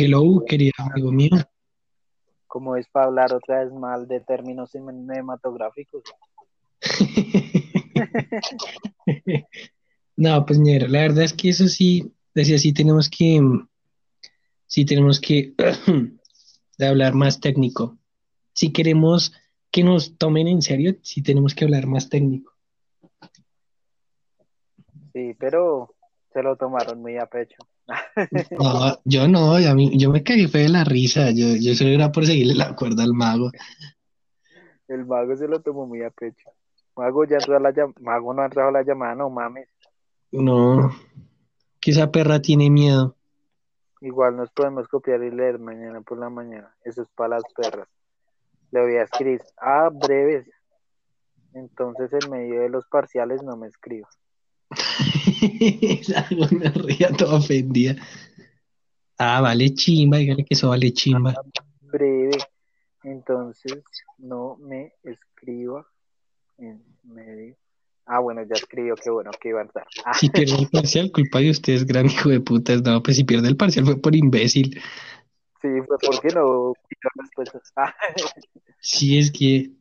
Hello, querido amigo mío. Como es para hablar otra vez mal de términos cinematográficos. no, pues mira, la verdad es que eso sí, decía, sí tenemos que, sí tenemos que de hablar más técnico. Si queremos que nos tomen en serio, sí tenemos que hablar más técnico. Sí, pero se lo tomaron muy a pecho. No, yo no, a mí, yo me caí fue de la risa, yo, yo solo era por seguirle la cuerda al mago. El mago se lo tomó muy a pecho. Mago ya entró a la Mago no ha entrado a la llamada, no mames. No, que esa perra tiene miedo. Igual nos podemos copiar y leer mañana por la mañana. Eso es para las perras. Le voy a escribir. Ah, breves. Entonces en medio de los parciales no me escribo. Una ría toda ofendida. Ah, vale chimba, dígale que eso vale chimba. Breve. Entonces no me escriba en medio. Ah, bueno, ya escribió, qué bueno que iba a estar. Si pierde el parcial, culpa de ustedes, gran hijo de putas. No, pues si pierde el parcial fue por imbécil. Sí, fue porque no sí, es que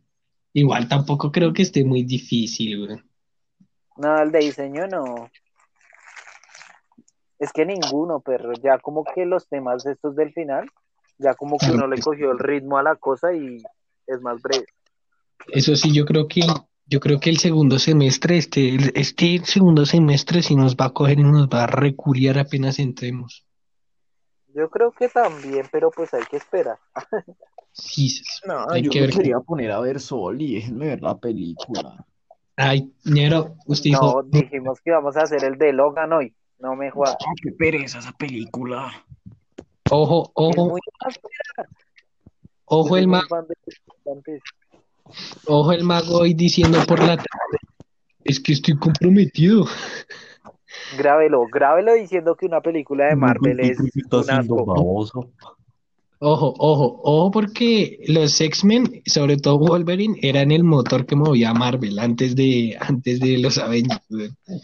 igual tampoco creo que esté muy difícil, güey. No, el de diseño no. Es que ninguno, pero ya como que los temas estos del final, ya como que uno le cogió el ritmo a la cosa y es más breve. Eso sí, yo creo que yo creo que el segundo semestre, este, este segundo semestre sí nos va a coger y nos va a recuriar apenas entremos. Yo creo que también, pero pues hay que esperar. sí, no, yo que quería poner a ver Sol y déjenme ver la película. Ay, ñero, usted dijo... No, dijimos que íbamos a hacer el de Logan hoy. No me juega. Ah, qué pereza esa película. Ojo, ojo. Ojo el mago. Ojo el mago hoy diciendo por la tarde. Es que estoy comprometido. Grábelo, grábelo diciendo que una película de Marvel es un asco. Ojo, ojo, ojo, porque los X-Men, sobre todo Wolverine, eran el motor que movía a Marvel antes de, antes de los Avengers.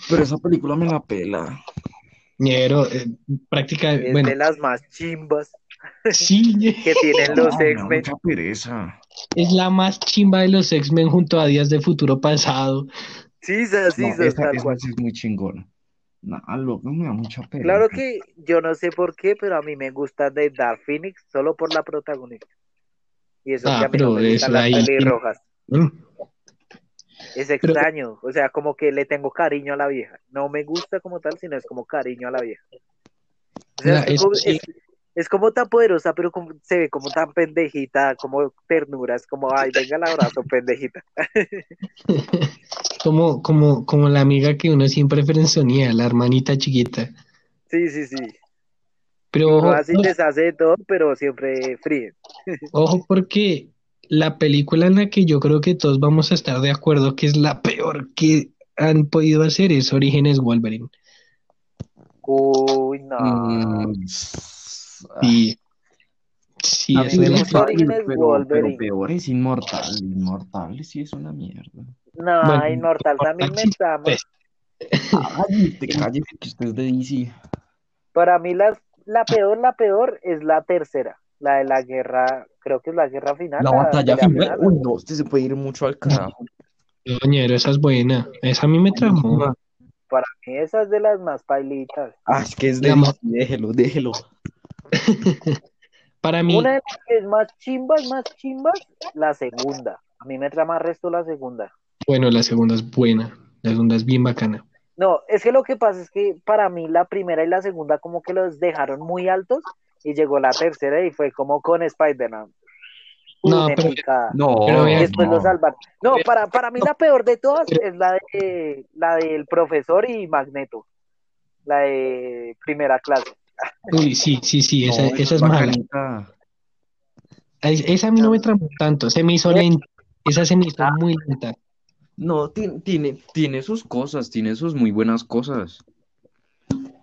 Pero esa película me la pela. Pero eh, prácticamente. Es de las más chimbas. Sí, que tienen los X-Men. Mucha pereza. Es la más chimba de los X-Men junto a Días de Futuro Pasado. Sí, sí, sí, no, esa, es muy chingona. No, loco, me da mucha pena. Claro que yo no sé por qué, pero a mí me gusta de Dark Phoenix solo por la protagonista. Y eso ah, que a mí pero no me gustan las pelirrojas. Mm. Es extraño, o sea, como que le tengo cariño a la vieja. No me gusta como tal, sino es como cariño a la vieja. O sea, es, como, es, como, tan poderosa, pero como, se ve como tan pendejita, como ternura, es como, ay, venga el abrazo, pendejita. como, como, como la amiga que uno siempre frenzonía, la hermanita chiquita. Sí, sí, sí. Pero ojo, así les hace todo, pero siempre fríen. ojo, porque la película en la que yo creo que todos vamos a estar de acuerdo que es la peor que han podido hacer es Orígenes Wolverine. Uy, no. Mm, sí. Sí, es Orígenes Wolverine. Pero peor es Inmortal. Inmortal sí es una mierda. No, Inmortal también me trama. Ay, te calles que usted es de DC. Para mí la, la peor, la peor es la tercera, la de la guerra, creo que es la guerra final. La, batalla final. Uy, no, usted se puede ir mucho al carajo. Doñero, esa es buena. Esa a mí me tramó. Para mí esa es de las más pailitas. Ah, es que es de más... Déjelo, déjelo. Para mí. Una de las que es más chimbas, más chimbas, la segunda. A mí me trama resto la segunda. Bueno, la segunda es buena. La segunda es bien bacana. No, es que lo que pasa es que para mí la primera y la segunda como que los dejaron muy altos y llegó la tercera y fue como con Spider-Man. No, pero, no, y después lo salvan. No, para, para mí la peor de todas es la de la del profesor y Magneto. La de primera clase. Uy, sí, sí, sí, esa, esa es mala. Esa a mí no me tramó tanto, se me hizo lenta. Esa se me hizo muy lenta. No, tiene, tiene, sus cosas, tiene sus muy buenas cosas.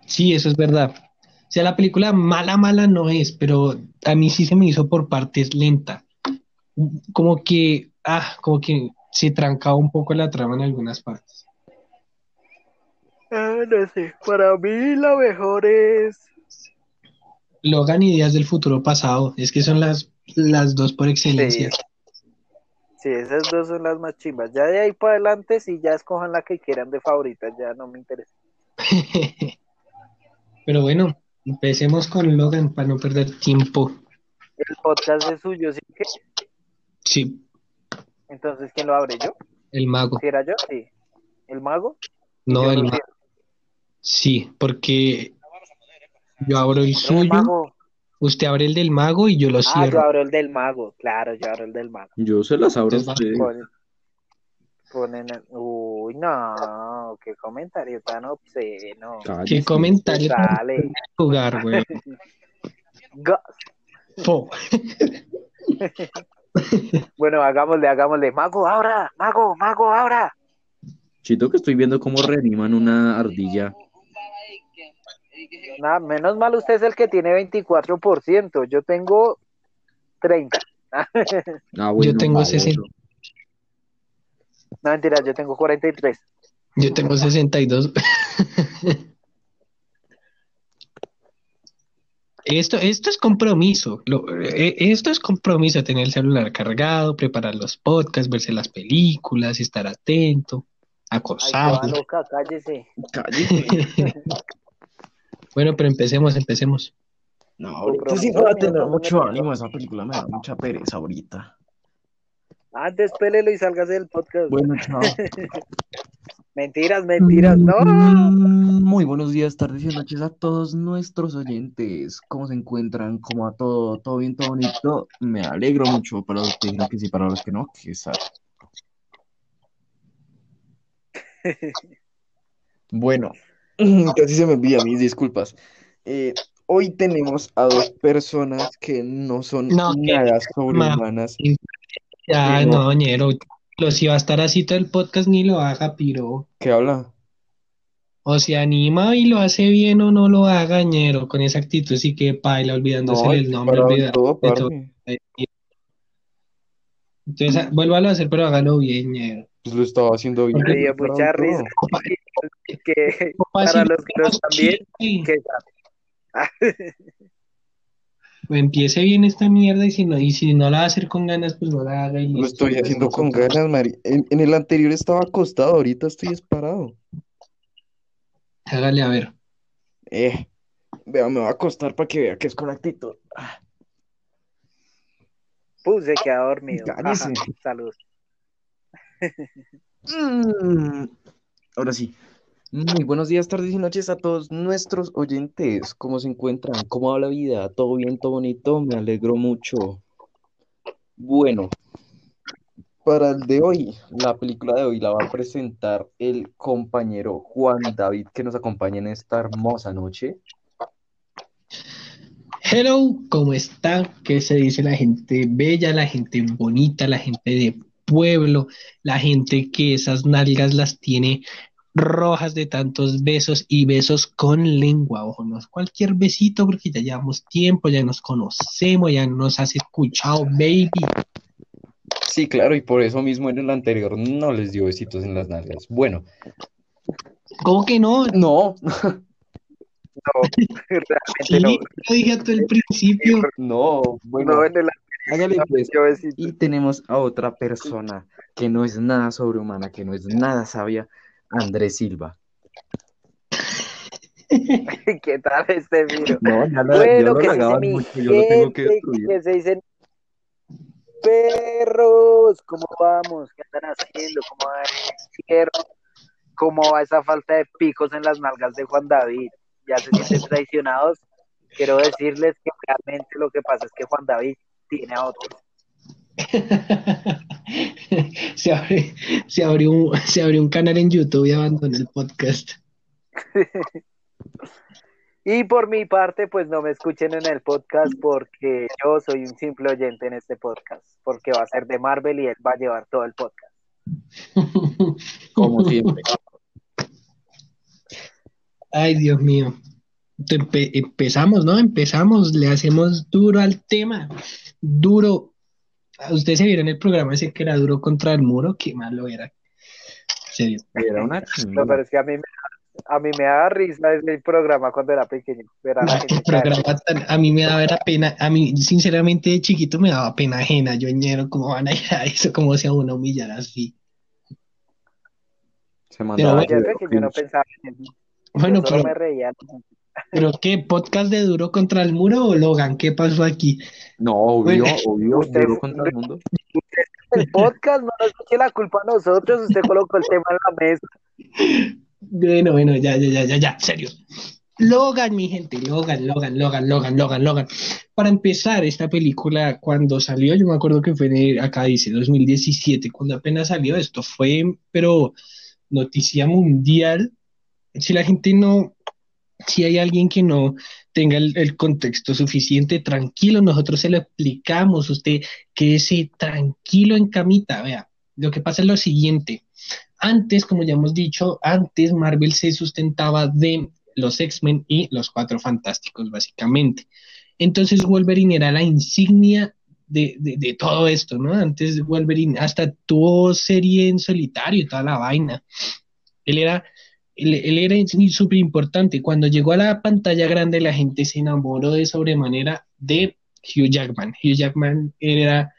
Sí, eso es verdad. O sea, la película mala, mala no es, pero a mí sí se me hizo por partes lenta. Como que, ah, como que se trancaba un poco la trama en algunas partes. Ah, no sé, para mí la mejor es Logan y Días del Futuro Pasado. Es que son las, las dos por excelencia. Sí. Esas dos son las más chimbas. Ya de ahí para adelante, si ya escojan la que quieran de favoritas, ya no me interesa. Pero bueno, empecemos con Logan para no perder tiempo. El podcast es suyo, ¿sí que? Sí. Entonces, ¿quién lo abre yo? El mago. ¿Si era yo? Sí. ¿El mago? No, el mago. Sí, porque yo abro el suyo, usted abre el del mago y yo lo cierro. Ah, yo abro el del mago, claro, yo abro el del mago. Yo se las abro a usted. Ponen, uy, no, qué comentario tan obsceno. qué comentario tan jugar, güey. bueno, hagámosle, hagámosle. Mago, ahora, mago, mago, ahora. Chito que estoy viendo cómo reaniman una ardilla. Nada, menos mal usted es el que tiene 24%. Yo tengo 30. Ah, yo tengo 60. No, mentira, yo tengo 43. Yo tengo 62. Esto, esto es compromiso. Eh, esto es compromiso, tener el celular cargado, preparar los podcasts, verse las películas, estar atento, acosar. cállese. Cállese. bueno, pero empecemos, empecemos. No, ahorita sí va a tener mucho ánimo esa película, me da mucha pereza ahorita. Antes pélelo y sálgase del podcast. Bueno, chao. mentiras, mentiras, no. Mm, muy buenos días, tardes y noches a todos nuestros oyentes. ¿Cómo se encuentran? ¿Cómo a todo? ¿Todo bien, todo bonito? Me alegro mucho para los que digan que sí, para los que no, que Bueno, casi se me envía mis disculpas. Eh, hoy tenemos a dos personas que no son nada sobrehumanas. Ya, no, ñero. Lo si va a estar así todo el podcast, ni lo haga, piro. ¿Qué habla? O se anima y lo hace bien o no lo haga, ñero. Con esa actitud sí que paila, olvidándose el nombre, olvidando Entonces, vuélvalo a hacer, pero hágalo bien, ñero. Pues lo estaba haciendo bien. Me dio mucha risa. Que, para los que no están bien, que empiece bien esta mierda y si no, y si no la va a hacer con ganas, pues no la haga. Y Lo estoy haciendo con ganas, Mari. En, el anterior estaba acostado, ahorita estoy disparado. Hágale a ver. Eh, vea, me va a acostar para que vea que es con actitud. Puse que ha dormido. Salud. Mm. Ahora sí. Muy buenos días, tardes y noches a todos nuestros oyentes. ¿Cómo se encuentran? ¿Cómo va la vida? ¿Todo bien, todo bonito? Me alegro mucho. Bueno, para el de hoy, la película de hoy la va a presentar el compañero Juan David que nos acompaña en esta hermosa noche. Hello, ¿cómo está? ¿Qué se dice la gente bella, la gente bonita, la gente de pueblo, la gente que esas nalgas las tiene rojas de tantos besos y besos con lengua, ojo, no es cualquier besito porque ya llevamos tiempo, ya nos conocemos, ya nos has escuchado, baby. Sí, claro, y por eso mismo en el anterior no les dio besitos en las nalgas. Bueno. ¿Cómo que no? No. No, realmente no. Lo dije hasta el principio. No, bueno. Hágale pues. Y tenemos a otra persona que no es nada sobrehumana, que no es nada sabia, Andrés Silva. ¿Qué tal este video? No, ya lo, bueno, que se mucho, yo lo tengo que destruir. Que se dicen perros, ¿cómo vamos? ¿Qué están haciendo? ¿Cómo va el ¿Cómo va esa falta de picos en las nalgas de Juan David? Ya se sienten traicionados. Quiero decirles que realmente lo que pasa es que Juan David tiene a otros. se, abre, se, abrió un, se abrió un canal en YouTube y abandonó el podcast. y por mi parte, pues no me escuchen en el podcast porque yo soy un simple oyente en este podcast, porque va a ser de Marvel y él va a llevar todo el podcast. Como siempre. Ay, Dios mío. Empezamos, ¿no? Empezamos, le hacemos duro al tema. Duro, ¿Ustedes se vieron el programa ese que era duro contra el muro? Qué malo era. Era una No, pero es que a mí me A mí me da risa ese programa cuando era pequeño. a, mí me daba pena, a mí sinceramente de chiquito me daba pena ajena. Yo ñero, ¿cómo van a ir a eso? ¿Cómo se a uno humillar así? Se mandaba Pero, yo no pensaba en eso. Bueno, pero, me reía. ¿Pero qué? ¿Podcast de Duro contra el Muro o Logan? ¿Qué pasó aquí? No, obvio, obvio, Duro contra el Mundo. El podcast no nos eche la culpa a nosotros, usted colocó el tema en la mesa. Bueno, bueno, ya, ya, ya, ya, ya, serio. Logan, mi gente, Logan, Logan, Logan, Logan, Logan, Logan. Para empezar, esta película cuando salió, yo me acuerdo que fue acá dice 2017, cuando apenas salió esto, fue, pero noticia mundial. Si la gente no, si hay alguien que no tenga el, contexto suficiente, tranquilo, nosotros se lo explicamos, usted quédese tranquilo en camita, vea. Lo que pasa es lo siguiente, antes, como ya hemos dicho, antes Marvel se sustentaba de los X-Men y los Cuatro Fantásticos, básicamente. Entonces Wolverine era la insignia de, de, todo esto, ¿no? Antes Wolverine hasta tuvo serie en solitario y toda la vaina. Él era él, era súper importante. Cuando llegó a la pantalla grande, la gente se enamoró de sobremanera de Hugh Jackman. Hugh Jackman era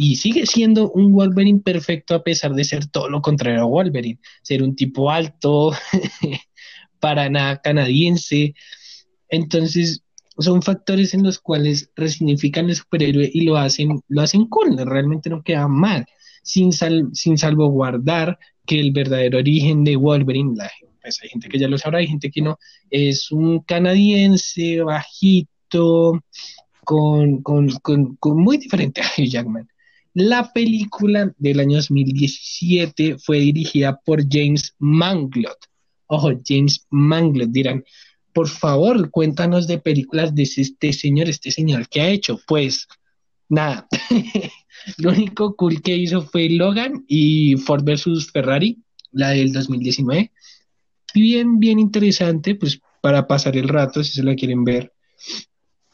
y sigue siendo un Wolverine perfecto a pesar de ser todo lo contrario a Wolverine, ser un tipo alto, para canadiense. Entonces, son factores en los cuales resignifican el superhéroe y lo hacen, lo hacen cool, realmente no queda mal, sin, sin salvaguardar que el verdadero origen de Wolverine, la pues hay gente que ya lo sabrá, hay gente que no, es un canadiense bajito, con, muy diferente a Hugh Jackman. La película del año 2017 fue dirigida por James Manglot. Ojo, James Manglot, dirán, por favor, cuéntanos de películas de este señor, este señor, ¿qué ha hecho? Pues nada, lo único cool que hizo fue Logan y Ford versus Ferrari, la del 2019 bien, bien interesante, pues para pasar el rato, si se la quieren ver.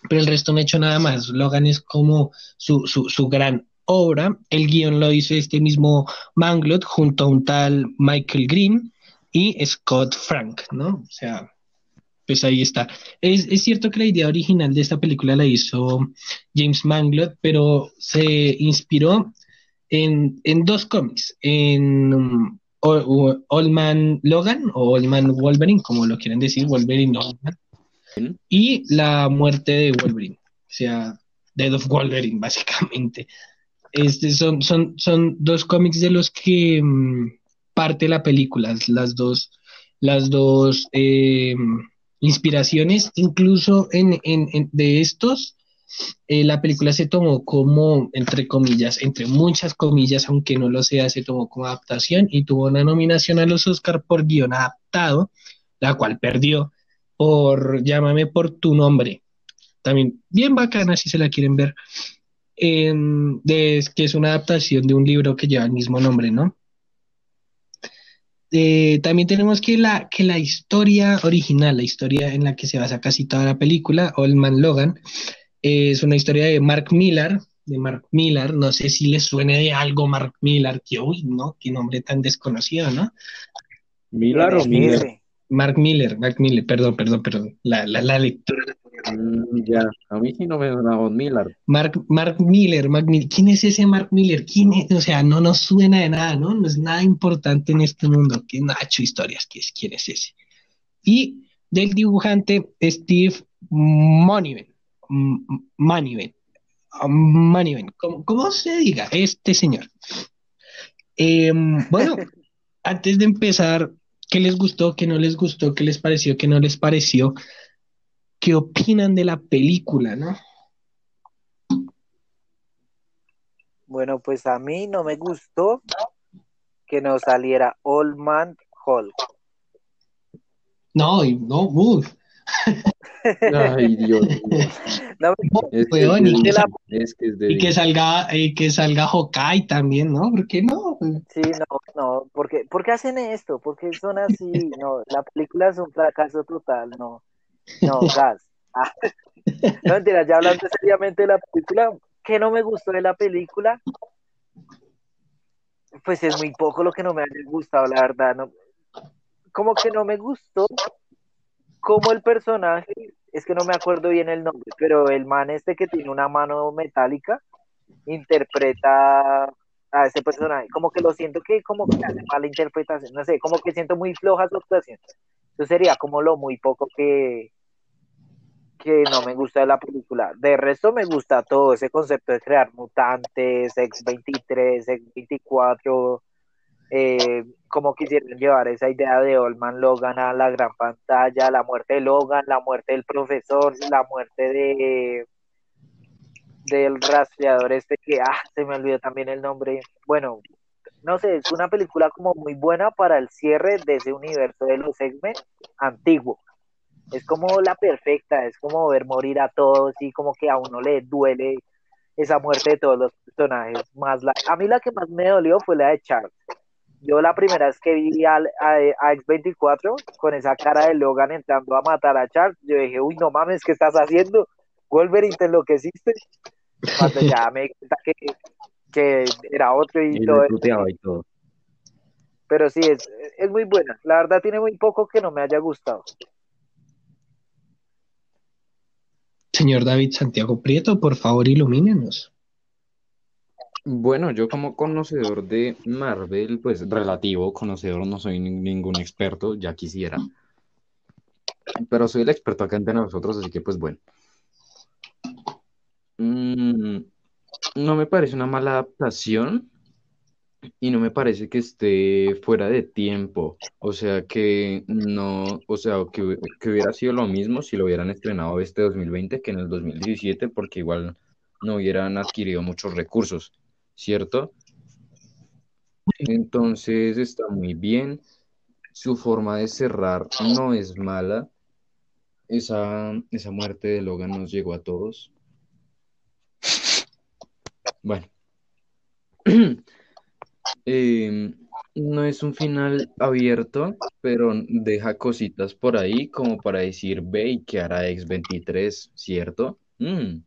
Pero el resto no he hecho nada más. Logan es como su, su, su gran obra. El guion lo hizo este mismo Manglot junto a un tal Michael Green y Scott Frank, ¿no? O sea, pues ahí está. Es, es, cierto que la idea original de esta película la hizo James Manglot, pero se inspiró en, en dos cómics, en Old Man Logan o Old Man Wolverine, como lo quieren decir, Wolverine Old y la muerte de Wolverine, o sea, Dead of Wolverine, básicamente. Este son, son, son dos cómics de los que mm, parte la película, las dos, las dos eh, inspiraciones, incluso en, en, de estos eh, la película se tomó como, entre comillas, entre muchas comillas, aunque no lo sea, se tomó como adaptación y tuvo una nominación a los Oscar por guion adaptado, la cual perdió por Llámame por tu nombre. También bien bacana si se la quieren ver. Em, de, que es una adaptación de un libro que lleva el mismo nombre, ¿no? Eh, también tenemos que la, que la historia original, la historia en la que se basa casi toda la película, Old Man Logan, es una historia de Mark Millar, de Mark Millar, no sé si le suene de algo Mark Millar, que uy, ¿no? Qué nombre tan desconocido, ¿no? Millar o Miller. Mark Miller, Mark Miller, perdón, perdón, perdón, la, la, lectura. Mm, ya, a mí sí no me suena Miller. Mark, Mark Miller, Mark Miller, ¿quién es ese Mark Miller? ¿Quién es? O sea, no nos suena de nada, ¿no? No es nada importante en este mundo. ¿Quién ha hecho historias? ¿Quién es ese? Y del dibujante Steve Moniven. Maniven. Maniven, ¿cómo, se diga? Este señor. Em, bueno, antes de empezar, ¿qué les gustó, qué no les gustó, qué les pareció, qué no les pareció? ¿Qué opinan de la película, no? Bueno, pues a mí no me gustó que no saliera Old Man Hulk. No, no, uff. Ay, Dios y, que, salga, y que salga Hawkeye también, ¿no? ¿Por qué no? Sí, no, no, porque, ¿por qué hacen esto? porque son así? No, la película es un fracaso total, no, no, gas. Ah. No, mentira, ya hablando seriamente de la película, ¿qué no me gustó de la película? Pues es muy poco lo que no me ha gustado, la verdad, no, como que no me gustó como el personaje, es que no me acuerdo bien el nombre, pero el man este que tiene una mano metálica interpreta a ese personaje, como que lo siento que como que hace mala interpretación, no sé, como que siento muy floja su actuación. Eso sería como lo muy poco que, que no me gusta de la película. De resto me gusta todo ese concepto de crear mutantes, X23, X24, eh, como quisieron llevar esa idea de Olman Logan a la gran pantalla, la muerte de Logan, la muerte del profesor, la muerte de del rastreador este que, ah, se me olvidó también el nombre. Bueno, no sé, es una película como muy buena para el cierre de ese universo de los X-Men antiguo. Es como la perfecta, es como ver morir a todos y como que a uno le duele esa muerte de todos los personajes. Más la, a mí la que más me dolió fue la de Charles yo la primera vez que vi a, X24 con esa cara de Logan entrando a matar a Charles, yo dije, uy, no mames, ¿qué estás haciendo? Wolverine, te enloqueciste. Cuando ya me di cuenta que, era otro y, todo, Pero sí, es, es muy buena. La verdad tiene muy poco que no me haya gustado. Señor David Santiago Prieto, por favor, ilumínenos. Bueno, yo como conocedor de Marvel, pues relativo conocedor, no soy ningún experto, ya quisiera. Pero soy el experto acá entre nosotros, así que pues bueno. Mm, no me parece una mala adaptación y no me parece que esté fuera de tiempo. O sea que no, o sea, que, que hubiera sido lo mismo si lo hubieran estrenado este 2020 que en el 2017, porque igual no hubieran adquirido muchos recursos. ¿Cierto? Entonces está muy bien. Su forma de cerrar no es mala. Esa, esa muerte de Logan nos llegó a todos. Bueno. Em, no es un final abierto, pero deja cositas por ahí como para decir, ve y qué hará X23, ¿cierto? Mm.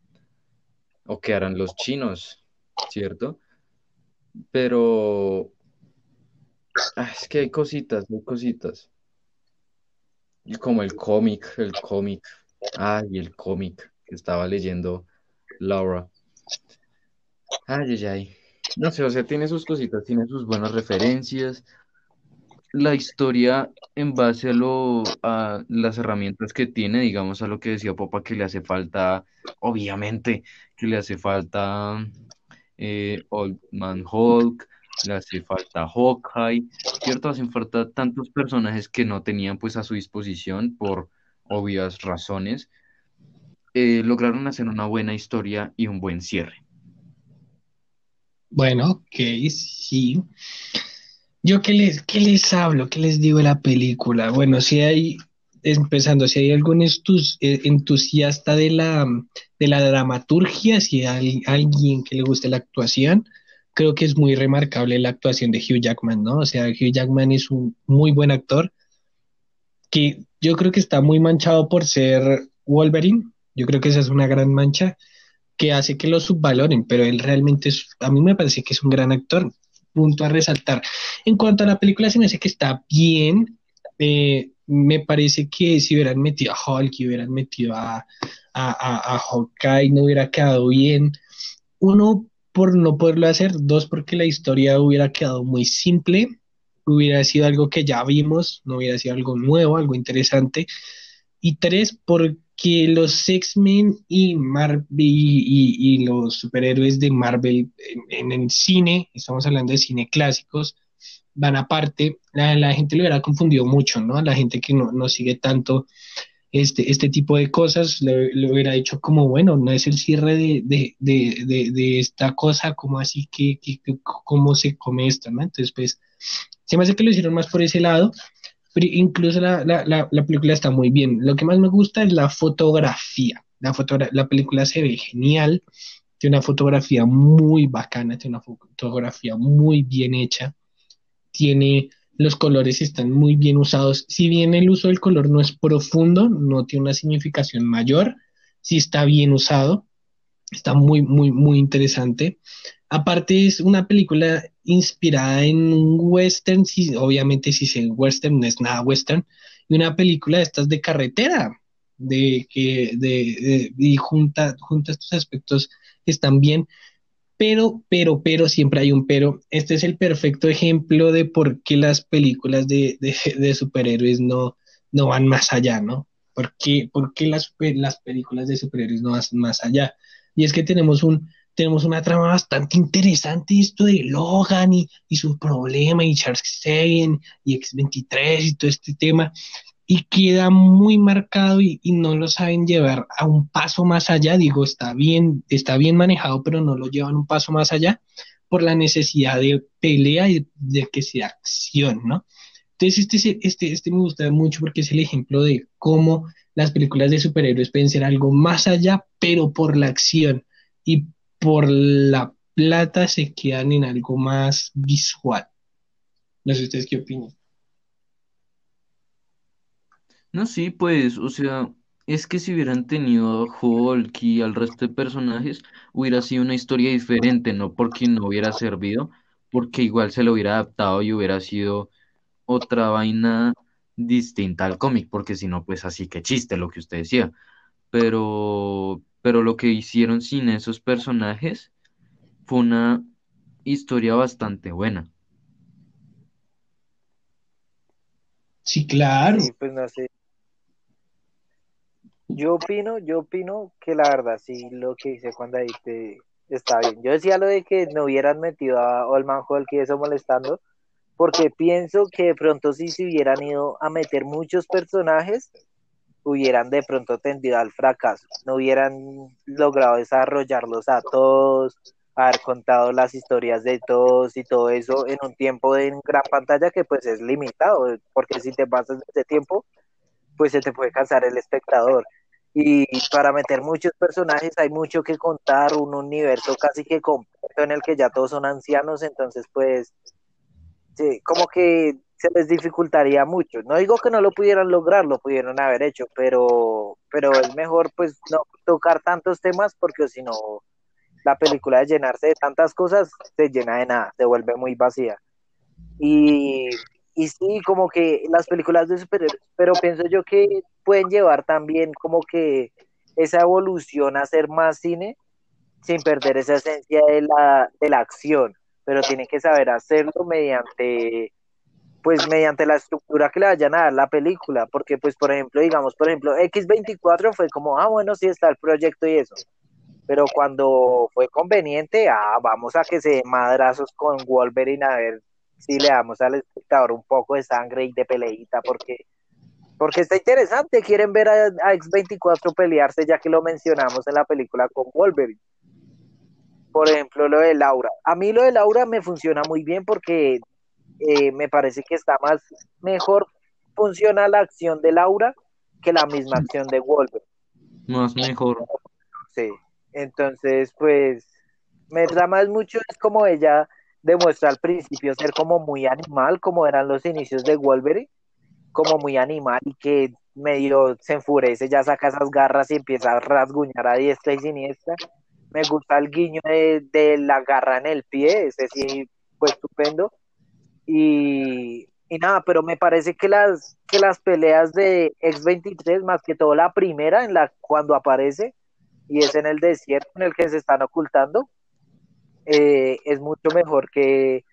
O qué harán los chinos. ¿Cierto? Pero ah, es que hay cositas, hay cositas. Como el cómic, el cómic. Ay, el cómic que estaba leyendo Laura. Ay, ay, ay. No sé, o sea, tiene sus cositas, tiene sus buenas referencias. La historia en base a lo a las herramientas que tiene, digamos a lo que decía Popa que le hace falta, obviamente, que le hace falta eh, Old Man Hulk, le hace falta Hawkeye, ¿cierto? Hacen falta tantos personajes que no tenían pues a su disposición por obvias razones. Eh, lograron hacer una buena historia y un buen cierre. Bueno, ok, sí. Yo qué les, qué les hablo, qué les digo de la película. Bueno, si hay empezando, si hay algún eh, entusiasta de la, de la dramaturgia, si hay alguien que le guste la actuación, creo que es muy remarcable la actuación de Hugh Jackman, ¿no? O sea, Hugh Jackman es un muy buen actor que yo creo que está muy manchado por ser Wolverine. Yo creo que esa es una gran mancha que hace que lo subvaloren, pero él realmente es, a mí me parece que es un gran actor. Punto a resaltar. En cuanto a la película, se me hace que está bien. Eh, me parece que si hubieran metido a Hulk, y hubieran metido a, a, a, Hawkeye, no hubiera quedado bien. Uno, por no poderlo hacer. Dos, porque la historia hubiera quedado muy simple. Hubiera sido algo que ya vimos, no hubiera sido algo nuevo, algo interesante. Y tres, porque los X-Men y, Marvel y, los superhéroes de Marvel en, en el cine, estamos hablando de cine clásicos, van aparte, la, gente lo hubiera confundido mucho, ¿no? La gente que no, no sigue tanto este, este tipo de cosas, le, hubiera dicho como, bueno, no es el cierre de, de, de, de, esta cosa, como así que, cómo se come esto, ¿no? Entonces, pues, se me hace que lo hicieron más por ese lado, pero incluso la, la, la, la película está muy bien. Lo que más me gusta es la fotografía. La, fotogra la película se ve genial, tiene una fotografía muy bacana, tiene una fotografía muy bien hecha tiene, los colores están muy bien usados. Si bien el uso del color no es profundo, no tiene una significación mayor, si está bien usado. Está muy, muy, muy interesante. Aparte es una película inspirada en un western, sí, obviamente si es western no es nada western, y una película de estas de carretera, de que de, y junta, junta estos aspectos están bien, pero, pero, pero, siempre hay un pero. Este es el perfecto ejemplo de por qué las películas de, de, superhéroes no, no van más allá, ¿no? ¿Por qué, las, las películas de superhéroes no van más allá? Y es que tenemos un, tenemos una trama bastante interesante, esto de Logan y, y su problema, y Charles Xavier y X23 y todo este tema, y queda muy marcado y, no lo saben llevar a un paso más allá. Digo, está bien, está bien manejado, pero no lo llevan un paso más allá por la necesidad de pelea y de que sea acción, ¿no? Entonces, este, este, este me gusta mucho porque es el ejemplo de cómo las películas de superhéroes pueden ser algo más allá, pero por la acción y por la plata se quedan en algo más visual. No sé ustedes qué opinan. No, sí, pues, o sea, es que si hubieran tenido a Hulk y al resto de personajes, hubiera sido una historia diferente, no porque no hubiera servido, porque igual se lo hubiera adaptado y hubiera sido otra vaina distinta al cómic, porque si no, pues así que chiste lo que usted decía. Pero, pero lo que hicieron sin esos personajes fue una historia bastante buena. Sí, claro. Sí, pues no sé. Yo opino, yo opino que la verdad sí lo que hice cuando ahí te está bien. Yo decía lo de que no hubieran metido a Olman Hulk y eso molestando, porque pienso que de pronto si se hubieran ido a meter muchos personajes, hubieran de pronto tendido al fracaso, no hubieran logrado desarrollarlos a todos, haber contado las historias de todos y todo eso en un tiempo de gran pantalla que pues es limitado, porque si te pasas ese tiempo, pues se te puede cansar el espectador. Y para meter muchos personajes hay mucho que contar, un universo casi que completo en el que ya todos son ancianos, entonces pues sí, como que se les dificultaría mucho. No digo que no lo pudieran lograr, lo pudieron haber hecho, pero, pero es mejor pues no tocar tantos temas porque si no la película de llenarse de tantas cosas se llena de nada, se vuelve muy vacía. Y y sí, como que las películas de superhéroes, pero pienso yo que pueden llevar también como que esa evolución a hacer más cine sin perder esa esencia de la, de la acción, pero tienen que saber hacerlo mediante pues mediante la estructura que le vayan a dar la película, porque pues por ejemplo, digamos, por ejemplo, X24 fue como, ah, bueno, sí está el proyecto y eso, pero cuando fue conveniente, ah, vamos a que se dé madrazos con Wolverine a ver si le damos al espectador un poco de sangre y de peleita, porque, porque está interesante. Quieren ver a, X24 pelearse, ya que lo mencionamos en la película con Wolverine. Por ejemplo, lo de Laura. A mí lo de Laura me funciona muy bien porque eh, me parece que está más, mejor funciona la acción de Laura que la misma acción de Wolverine. Más mejor. Sí. Entonces, pues, me más mucho, es como ella demuestra al principio ser como muy animal, como eran los inicios de Wolverine, como muy animal y que medio se enfurece, ya saca esas garras y empieza a rasguñar a diestra y siniestra. Me gusta el guiño de, la garra en el pie, ese sí fue estupendo. Y, y, nada, pero me parece que las, que las peleas de X23, más que todo la primera, en la cuando aparece, y es en el desierto en el que se están ocultando, eh, es mucho mejor que,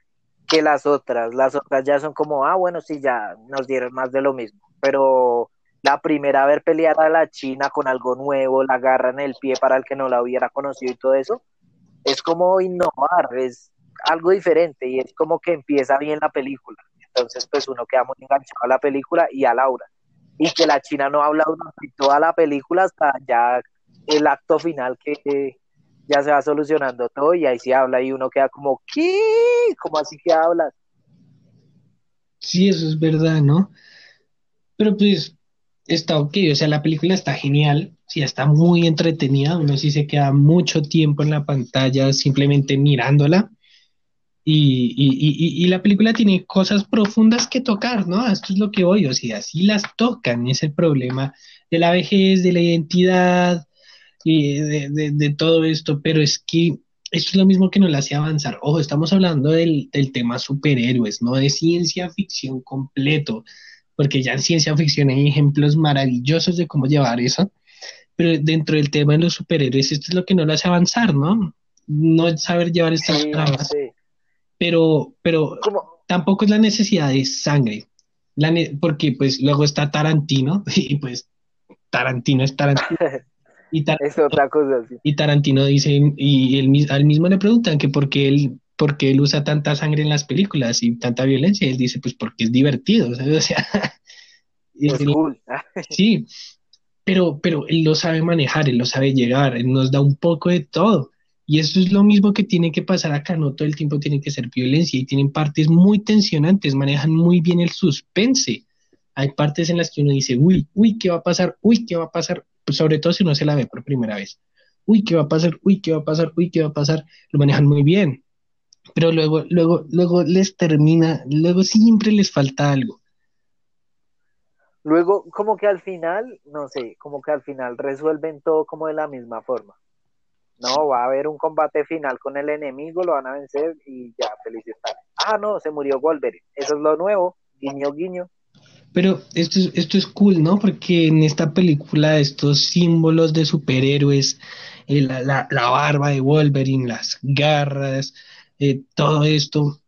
que las otras. Las otras ya son como, ah, bueno, sí, ya nos dieron más de lo mismo. Pero la primera, ver pelear a la China con algo nuevo, la garra en el pie para el que no la hubiera conocido y todo eso, es como innovar, es algo diferente y es como que empieza bien la película. Entonces, pues uno queda muy enganchado a la película y a Laura. Y que la China no habla durante toda la película hasta ya el acto final que, ya se va solucionando todo y ahí sí habla y uno queda como, ¿qué? ¿Cómo así que hablas? Sí, eso es verdad, ¿no? Pero pues está ok, o sea, la película está genial, sí, está muy entretenida, uno sí se queda mucho tiempo en la pantalla simplemente mirándola. Y, y, y, la película tiene cosas profundas que tocar, ¿no? Esto es lo que voy, o sea, sí las tocan, es problema de la vejez, de la identidad, y de, todo esto, pero es que esto es lo mismo que nos la hace avanzar. Ojo, estamos hablando del, del tema superhéroes, no de ciencia ficción completo, porque ya en ciencia ficción hay ejemplos maravillosos de cómo llevar eso, pero dentro del tema de los superhéroes, esto es lo que nos lo hace avanzar, ¿no? No saber llevar estas sí, pero, pero tampoco es la necesidad de sangre, porque pues luego está Tarantino, y pues Tarantino es Tarantino. Y es otra cosa. Y Tarantino dice, y él, al mismo le preguntan que por qué él, porque él usa tanta sangre en las películas y tanta violencia. Y él dice, pues porque es divertido. O sea, es cool. sí, pero, pero él lo sabe manejar, él lo sabe llegar, él nos da un poco de todo. Y eso es lo mismo que tiene que pasar acá, no todo el tiempo tiene que ser violencia y tienen partes muy tensionantes, manejan muy bien el suspense. Hay partes en las que uno dice, uy, uy, ¿qué va a pasar? Uy, ¿qué va a pasar? Pues sobre todo si uno se la ve por primera vez. Uy, ¿qué va a pasar? Uy, ¿qué va a pasar? Uy, ¿qué va a pasar? Lo manejan muy bien. Pero luego, luego, luego les termina, luego siempre les falta algo. Luego, como que al final, no sé, como que al final resuelven todo como de la misma forma. No, va a haber un combate final con el enemigo, lo van a vencer y ya, feliz estar. Ah, no, se murió Wolverine. Eso es lo nuevo, guiño, guiño. Pero esto es, esto es cool, ¿no? Porque en esta película estos símbolos de superhéroes, eh, la, barba de Wolverine, las garras, eh, todo esto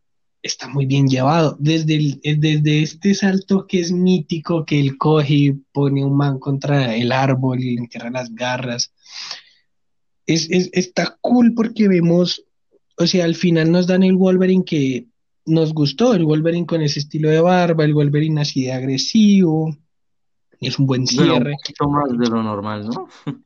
está muy bien llevado. Desde, eh, desde este salto que es mítico, que él coge pone un man contra el árbol y le entierra las garras. Es, es, está cool porque vemos, o sea, al final nos dan el Wolverine que nos gustó el Wolverine con ese estilo de barba, el Wolverine así de agresivo. Es un buen cierre. un poquito más de lo normal, ¿no?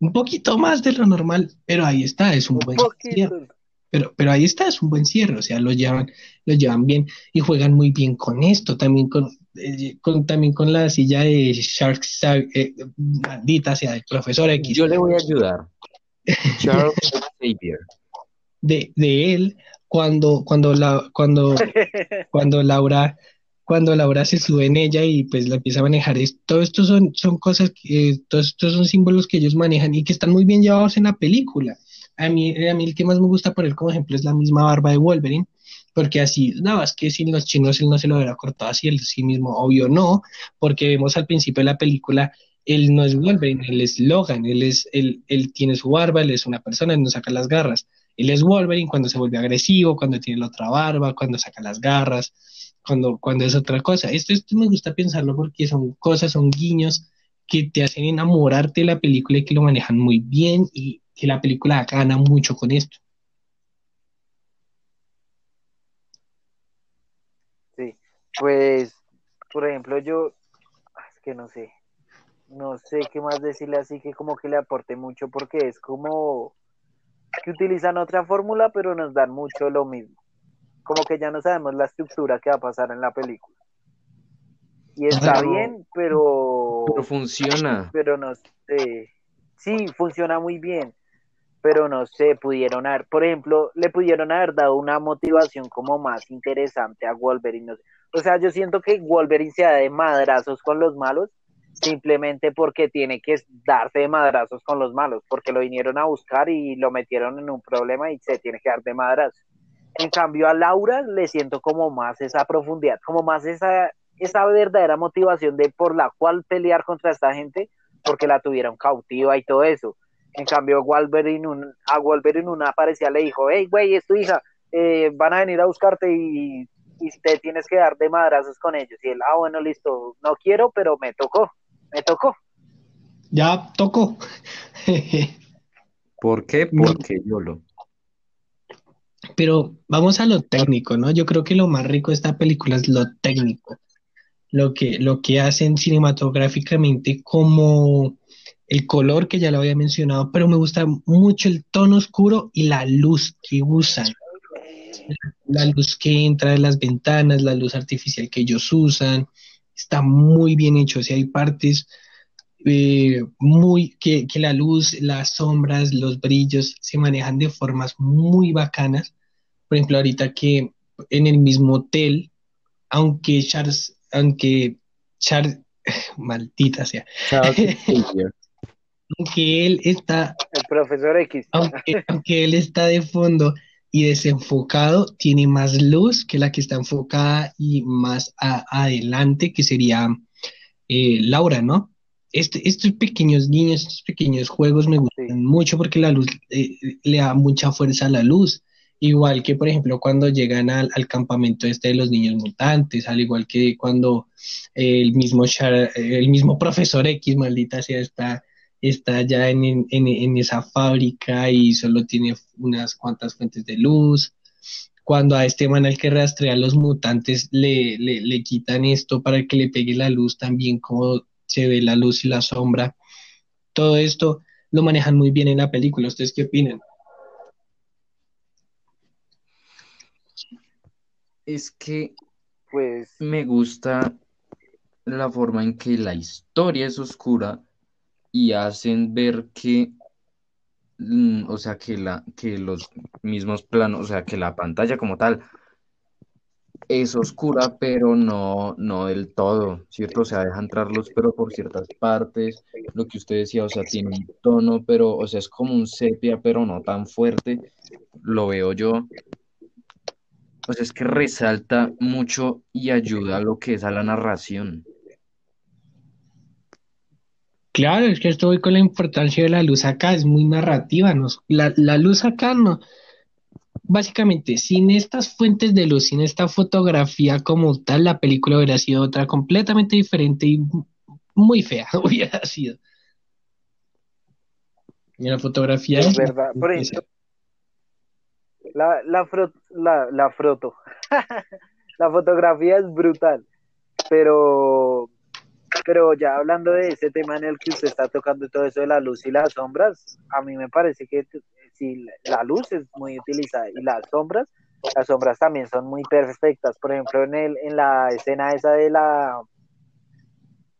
un poquito más de lo normal, pero ahí está, es un, buen cierre. Pero, pero ahí está, es un buen cierre, o sea, lo llevan, lo llevan bien y juegan muy bien con esto, también con, eh, con también con la silla de Shark, eh, maldita sea, el profesor X. Yo le voy a ayudar. Charles Xavier. De, de él, cuando, cuando, la, cuando, cuando Laura cuando Laura se sube en ella y pues la empieza a manejar. Es, todo esto son, son cosas, que, todos estos son símbolos que ellos manejan y que están muy bien llevados en la película. A mí, a mí el que más me gusta poner como ejemplo es la misma barba de Wolverine, porque así, nada, es que sin los chinos él no se lo hubiera cortado así, él sí mismo, obvio no, porque vemos al principio de la película, él no es Wolverine, él es Logan, él, es, él, él tiene su barba, él es una persona, él no saca las garras. Él es Wolverine cuando se vuelve agresivo, cuando tiene la otra barba, cuando saca las garras, cuando, cuando es otra cosa. Esto, esto me gusta pensarlo porque son cosas, son guiños que te hacen enamorarte de la película y que lo manejan muy bien y que la película gana mucho con esto. Sí, pues, por ejemplo, yo, ah, es que no sé, no sé qué más decirle así que como que le aporte mucho porque es como que utilizan otra fórmula, pero nos dan mucho lo mismo. Como que ya no sabemos la estructura que va a pasar en la película. Y está bien, pero... Pero funciona. Pero no sé. Sí, funciona muy bien. Pero no sé, pudieron haber, por ejemplo, le pudieron haber dado una motivación como más interesante a Wolverine. O sea, yo siento que Wolverine se da de madrazos con los malos simplemente porque tiene que darse de madrazos con los malos, porque lo vinieron a buscar y lo metieron en un problema y se tiene que dar de madrazos. En cambio a Laura le siento como más esa profundidad, como más esa, esa verdadera motivación de por la cual pelear contra esta gente, porque la tuvieron cautiva y todo eso. En cambio Wolverine, un, a Wolverine una parecía le dijo, hey güey, es tu hija, eh, van a venir a buscarte y, y te tienes que dar de madrazos con ellos. Y él, ah, bueno, listo, no quiero, pero me tocó me tocó. Ya tocó. ¿Por qué? Porque yo lo. Pero vamos a lo técnico, ¿no? Yo creo que lo más rico de esta película es lo técnico. Lo que, lo que hacen cinematográficamente como el color que ya lo había mencionado, pero me gusta mucho el tono oscuro y la luz que usan. La luz que entra de las ventanas, la luz artificial que ellos usan, está muy bien hecho. O sea, hay partes eh, muy que, la luz, las sombras, los brillos se manejan de formas muy bacanas. Por ejemplo, ahorita que en el mismo hotel, aunque Charles, aunque Charles, maldita sea. aunque él está... El profesor X. Aunque, él está de fondo y desenfocado, tiene más luz que la que está enfocada y más adelante, que sería eh, Laura, ¿no? Este, estos pequeños guiños, estos pequeños juegos me gustan mucho porque la luz eh, le da mucha fuerza a la luz. Igual que, por ejemplo, cuando llegan al, campamento este de los niños mutantes, al igual que cuando el mismo, el mismo profesor X, maldita sea, está, está ya en, esa fábrica y solo tiene unas cuantas fuentes de luz. Cuando a este man al que rastrea a los mutantes le, le, le quitan esto para que le pegue la luz también, como se ve la luz y la sombra. Todo esto lo manejan muy bien en la película. ¿Ustedes qué opinan? es que pues me gusta la forma en que la historia es oscura y hacen ver que mm, o sea que la que los mismos planos, o sea que la pantalla como tal es oscura, pero no, no del todo, ¿cierto? O sea, deja entrar luz, pero por ciertas partes, lo que usted decía, o sea, tiene un tono, pero, o sea, es como un sepia, pero no tan fuerte, lo veo yo, pues es que resalta mucho y ayuda a lo que es a la narración. Claro, es que estoy con la importancia de la luz acá, es muy narrativa, ¿no? La, luz acá no. Básicamente, sin estas fuentes de luz, sin esta fotografía como tal, la película hubiera sido otra completamente diferente y muy fea, hubiera sido. Y la fotografía es, verdad. Por la, la, la, la froto. la fotografía es brutal. Pero, pero ya hablando de ese tema en el que usted está tocando todo eso de la luz y las sombras, a mí me parece que si la luz es muy utilizada y las sombras, las sombras también son muy perfectas. Por ejemplo, en el, en la escena esa de la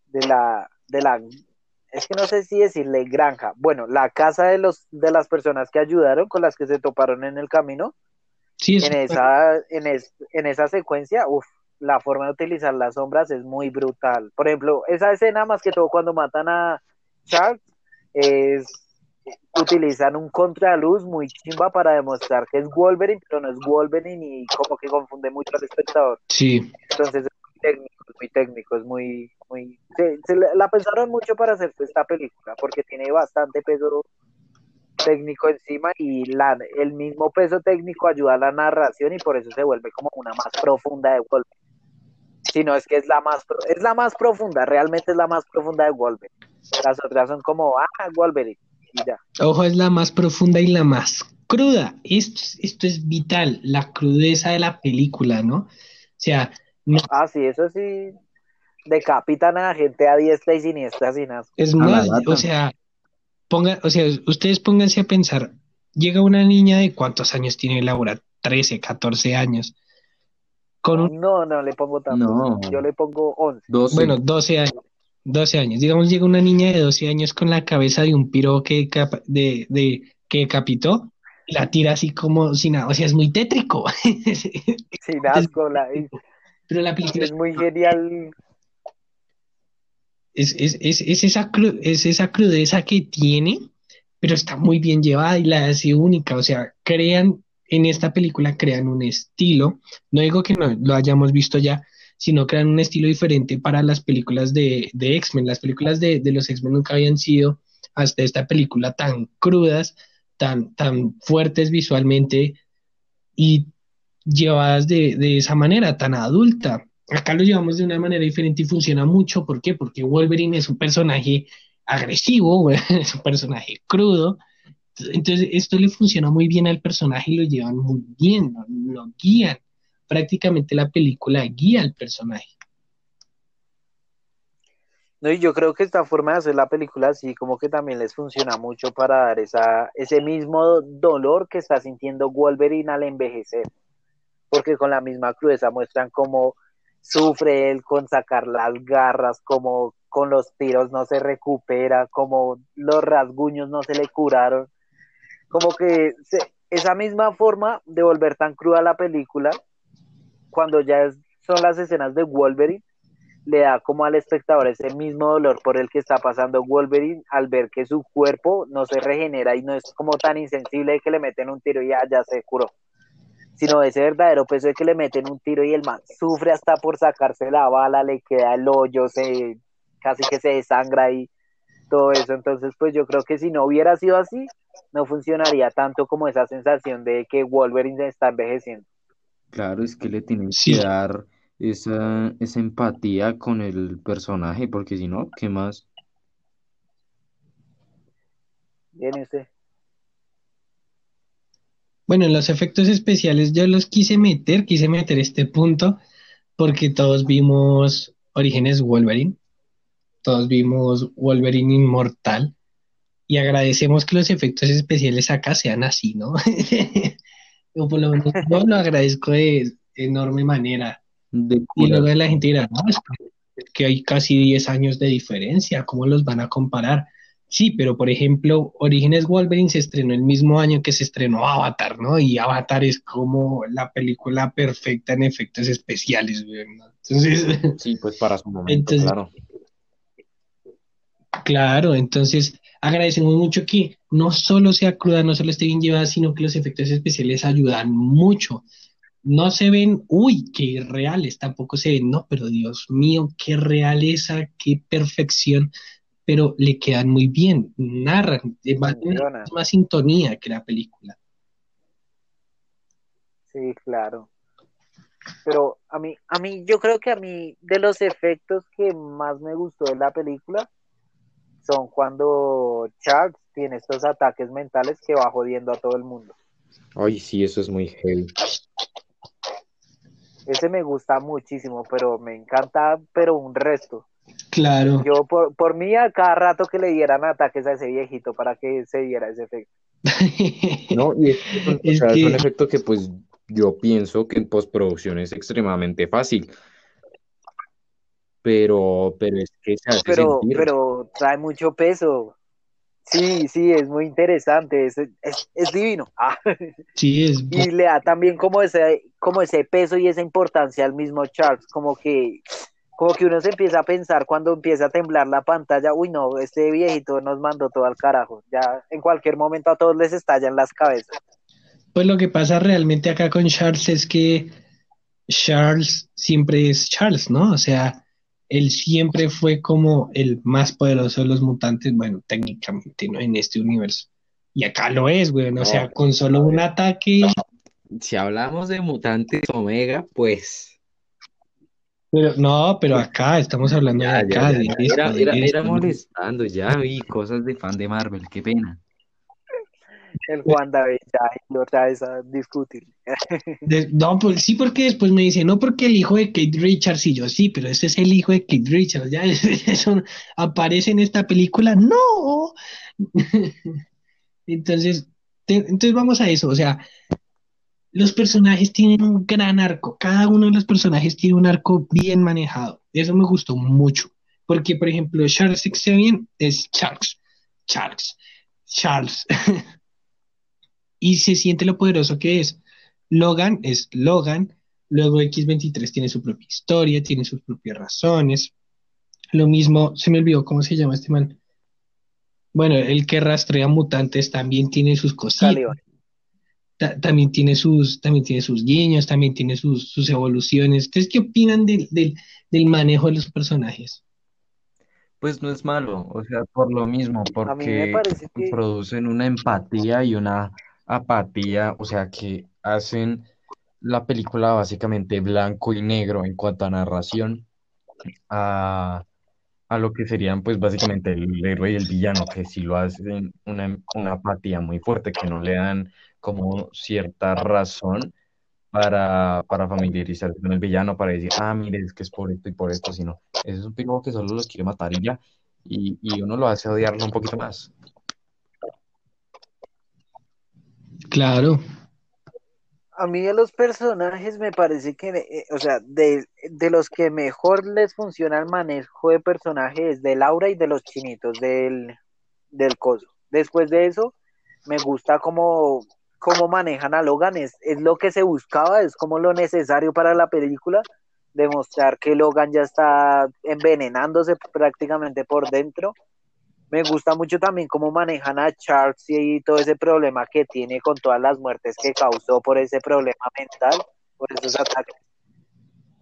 de la de la es que no sé si decirle granja, bueno, la casa de los de las personas que ayudaron con las que se toparon en el camino. Sí, en esa en, en esa secuencia, uff, la forma de utilizar las sombras es muy brutal. Por ejemplo, esa escena más que todo cuando matan a Charles es utilizan un contraluz muy chimba para demostrar que es Wolverine, pero no es Wolverine y como que confunde mucho al espectador. Sí. Entonces es muy técnico, es muy técnico, es muy muy se, la pensaron mucho para hacer esta película porque tiene bastante peso técnico encima y la, el mismo peso técnico ayuda a la narración y por eso se vuelve como una más profunda de Wolverine. Si no es que es la más es la más profunda, realmente es la más profunda de Wolverine. Las otras son como ah Wolverine y ya. Ojo, es la más profunda y la más cruda. Esto, esto es vital, la crudeza de la película, ¿no? O sea, Ah, sí, eso sí, decapitan a la gente a diestra y siniestra sin Es más, o sea, ponga, o sea, ustedes pónganse a pensar, llega una niña de cuántos años tiene Laura, 13, 14 años. Con No, no le pongo tanto. Yo le pongo 11. Bueno, 12 años. 12 años. Digamos, llega una niña de 12 años con la cabeza de un piro que, de, de, que decapitó y la tira así como sin nada. O sea, es muy tétrico. Sin asco. La... Pero la película es muy genial es, esa es esa crudeza que tiene, pero está muy bien llevada y la hace única. O sea, crean, en esta película crean un estilo, no digo que no lo hayamos visto ya, sino crean un estilo diferente para las películas de, X-Men. Las películas de, los X-Men nunca habían sido hasta esta película tan crudas, tan, tan fuertes visualmente y llevadas de, de esa manera tan adulta acá lo llevamos de una manera diferente y funciona mucho. ¿Por qué? Porque Wolverine es un personaje agresivo, es un personaje crudo. Entonces, esto le funciona muy bien al personaje y lo llevan muy bien, lo, guían. Prácticamente la película guía al personaje. No, y yo creo que esta forma de hacer la película así como que también les funciona mucho para dar esa, ese mismo dolor que está sintiendo Wolverine al envejecer. Porque con la misma crudeza muestran cómo sufre él con sacar las garras, como con los tiros no se recupera, como los rasguños no se le curaron. Como que esa misma forma de volver tan cruda la película, cuando ya son las escenas de Wolverine, le da como al espectador ese mismo dolor por el que está pasando Wolverine al ver que su cuerpo no se regenera y no es como tan insensible de que le meten un tiro y ya, ya se curó, sino ese verdadero peso de que le meten un tiro y el man sufre hasta por sacarse la bala, le queda el hoyo, se casi que se desangra y todo eso. Entonces, pues yo creo que si no hubiera sido así, no funcionaría tanto como esa sensación de que Wolverine está envejeciendo. Claro, es que le tienen que dar esa, esa empatía con el personaje, porque si no, ¿qué más? Bien, usted. Bueno, en los efectos especiales yo los quise meter, quise meter este punto, porque todos vimos Orígenes Wolverine, todos vimos Wolverine Inmortal, y agradecemos que los efectos especiales acá sean así, ¿no? Yo por lo menos yo lo agradezco de enorme manera. y luego la gente dirá, no, es que hay casi 10 años de diferencia, ¿cómo los van a comparar? Sí, pero por ejemplo, Orígenes Wolverine se estrenó el mismo año que se estrenó Avatar, ¿no? Y Avatar es como la película perfecta en efectos especiales, ¿no? Entonces, sí, pues para su momento, claro. Claro, entonces agradecemos mucho que no solo sea cruda, no solo esté bien llevada, sino que los efectos especiales ayudan mucho. No se ven, uy, qué reales, tampoco se ven, no, pero Dios mío, qué realeza, qué perfección, pero le quedan muy bien, narran, más, más sintonía que la película. Sí, claro. Pero a mí, a mí, yo creo que a mí, de los efectos que más me gustó de la película, son cuando Charles tiene estos ataques mentales que va jodiendo a todo el mundo. Ay, sí, eso es muy heavy. Ese me gusta muchísimo, pero me encanta, pero un resto. Claro. Yo, por, por mí, a cada rato que le dieran ataques a ese viejito para que se diera ese efecto. no, y es, es un efecto que, pues, yo pienso que en postproducción es extremadamente fácil pero, pero es que se hace pero, pero trae mucho peso. Sí, sí, es muy interesante, es, es, divino. Ah. Sí, es... Y le da también como ese, como ese peso y esa importancia al mismo Charles, como que, como que uno se empieza a pensar cuando empieza a temblar la pantalla, uy no, este viejito nos mandó todo al carajo, ya en cualquier momento a todos les estallan las cabezas. Pues lo que pasa realmente acá con Charles es que Charles siempre es Charles, ¿no? O sea, él siempre fue como el más poderoso de los mutantes, bueno, técnicamente, ¿no? En este universo. Y acá lo es, güey, o sea, con solo un ataque. Si hablamos de mutantes Omega, pues. Pero, no, pero acá estamos hablando de acá. era, molestando ya, y cosas de fan de Marvel, qué pena el Juan David y otra vez a discutir. no, pues sí, porque después me dice, no porque el hijo de Kate Richards y yo sí, pero ese es el hijo de Kate Richards, ya eso aparece en esta película, no. entonces, entonces vamos a eso, o sea, los personajes tienen un gran arco, cada uno de los personajes tiene un arco bien manejado, eso me gustó mucho, porque por ejemplo Charles Xavier es Charles, Charles, Charles. y se siente lo poderoso que es. Logan es Logan, luego X23 tiene su propia historia, tiene sus propias razones. Lo mismo, se me olvidó cómo se llama este man. Bueno, el que rastrea mutantes también tiene sus cosas. también tiene sus, también tiene sus guiños, también tiene sus, sus evoluciones. ¿Ustedes qué opinan del, del manejo de los personajes? Pues no es malo, o sea, por lo mismo, porque producen una empatía y una apatía, o sea, que hacen la película básicamente blanco y negro en cuanto a narración, a, lo que serían pues básicamente el héroe y el villano, que si lo hacen una, una apatía muy fuerte, que no le dan como cierta razón para, para familiarizarse con el villano, para decir, ah, mire, es que es por esto y por esto, sino, es un piloto que solo los quiere matar y ya, y, y uno lo hace odiarlo un poquito más. Claro. A mí de los personajes me parece que, eh, o sea, de, los que mejor les funciona el manejo de personajes es de Laura y de los chinitos del, del coso. Después de eso, me gusta cómo, cómo manejan a Logan, es, es lo que se buscaba, es como lo necesario para la película, demostrar que Logan ya está envenenándose prácticamente por dentro. Me gusta mucho también cómo manejan a Charles y todo ese problema que tiene con todas las muertes que causó por ese problema mental, por esos ataques.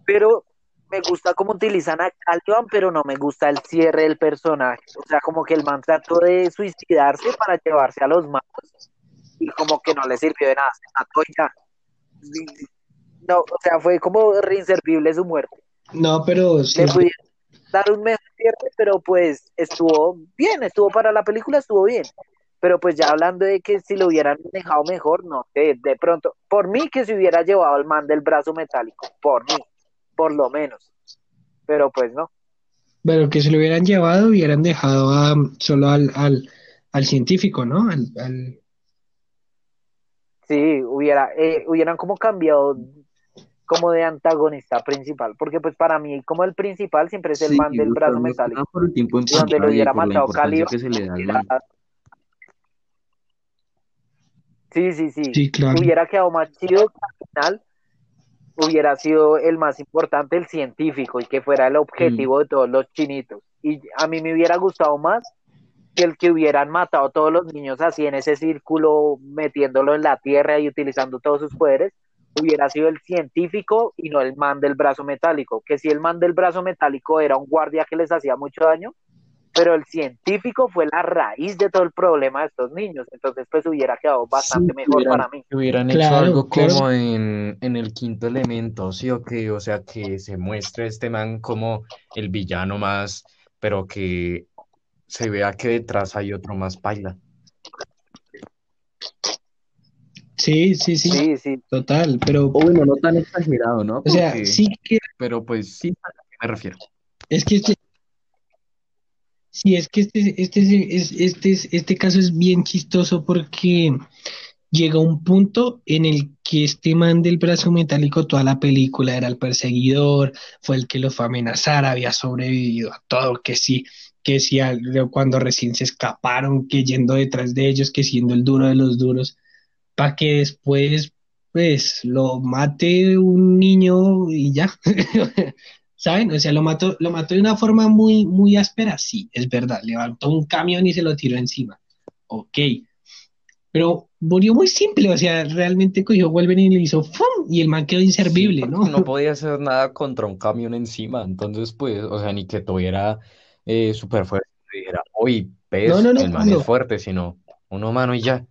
Pero me gusta cómo utilizan a Caliban, pero no me gusta el cierre del personaje. O sea, como que el man trató de suicidarse para llevarse a los malos y como que no le sirvió de nada, se mató ya. No, o sea, fue como reinservible su muerte. No, pero sí. Pudieron dar un mes cierre, pero pues estuvo bien, estuvo para la película, estuvo bien. Pero pues ya hablando de que si lo hubieran dejado mejor, no sé, de pronto, por mí que se hubiera llevado el man del brazo metálico, por mí por lo menos. Pero pues no. Pero que se lo hubieran llevado, hubieran dejado a, solo al, al, científico, ¿no? Al, al... Sí, hubiera, eh, hubieran como cambiado como de antagonista principal, porque pues para mí como el principal siempre es el man del brazo metálico, por el tiempo donde lo hubiera matado Cali. Sí, sí, sí. sí claro. Hubiera quedado más chido al final hubiera sido el más importante, el científico, y que fuera el objetivo de todos los chinitos. Y a mí me hubiera gustado más que el que hubieran matado a todos los niños así en ese círculo, metiéndolo en la tierra y utilizando todos sus poderes, hubiera sido el científico y no el man del brazo metálico. Que si el man del brazo metálico era un guardia que les hacía mucho daño, pero el científico fue la raíz de todo el problema de estos niños, entonces pues hubiera quedado bastante mejor para mí. Hubieran hecho algo como en, el quinto elemento, sí o qué, o sea, que se muestre este man como el villano más, pero que se vea que detrás hay otro más paila. Sí, sí, sí, sí, sí. total, pero... O bueno, no tan exagerado, ¿no? O sea, sí que... Pero pues sí, a qué me refiero. Es que este Sí, es que este, este, este, este caso es bien chistoso porque llega un punto en el que este man del brazo metálico, toda la película era el perseguidor, fue el que los fue a amenazar, había sobrevivido a todo, que sí, que sí, cuando recién se escaparon, que yendo detrás de ellos, que siendo el duro de los duros, para que después, pues, lo mate un niño y ya. ¿saben? O sea, lo mató, lo mató de una forma muy, muy áspera, sí, es verdad, levantó un camión y se lo tiró encima, ok, pero murió muy simple, o sea, realmente cogió Wolverine y le hizo ¡fum! y el man quedó inservible, ¿no? No podía hacer nada contra un camión encima, entonces, pues, o sea, ni que tuviera eh, súper fuerte, dijera, uy, peso, el man es fuerte, sino un humano y ya.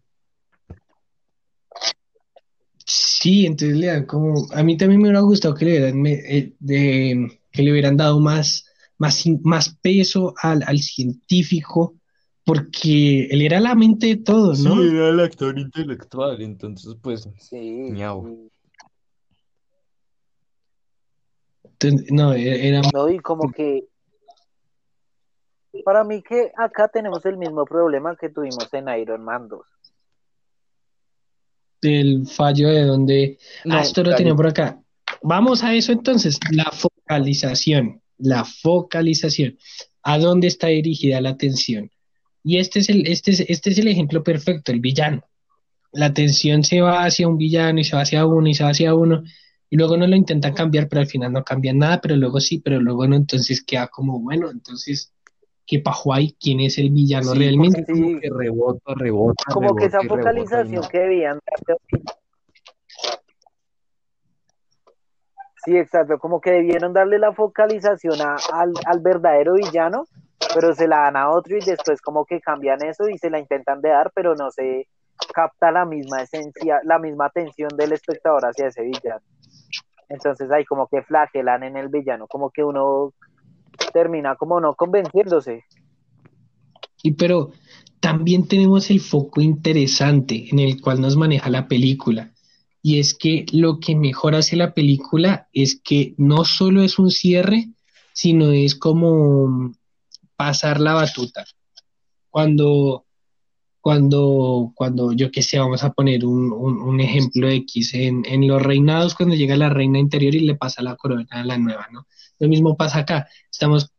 Sí, entonces le dan como, a mí también me hubiera gustado que le hubieran, eh, de, que le hubieran dado más, más, más peso al, al, científico, porque él era la mente de todos, ¿no? Sí, era el actor intelectual, entonces pues, sí, miau. no, e, era... No, y como que para mí que acá tenemos el mismo problema que tuvimos en Iron Man 2 del fallo de donde... ah, esto lo tenía por acá. Vamos a eso entonces, la focalización, la focalización. ¿A dónde está dirigida la atención? Y este es el, este es, este es el ejemplo perfecto, el villano. La atención se va hacia un villano y se va hacia uno y se va hacia uno, y luego no lo intentan cambiar, pero al final no cambian nada, pero luego sí, pero luego no, entonces queda como, bueno, entonces ¿qué pajo hay? ¿Quién es el villano realmente? Como que rebota, rebota. Como que esa focalización que debían Sí, exacto, como que debieron darle la focalización al, al, verdadero villano, pero se la dan a otro y después como que cambian eso y se la intentan de dar, pero no se capta la misma esencia, la misma atención del espectador hacia ese villano. Entonces ahí como que flagelan en el villano, como que uno termina como no convenciéndose. Y pero también tenemos el foco interesante en el cual nos maneja la película. Y es que lo que mejor hace la película es que no solo es un cierre, sino es como pasar la batuta. Cuando, cuando, cuando yo qué sé, vamos a poner un, un, ejemplo X, en, en, los reinados, cuando llega la reina interior y le pasa la corona a la nueva, ¿no? Lo mismo pasa acá. Estamos,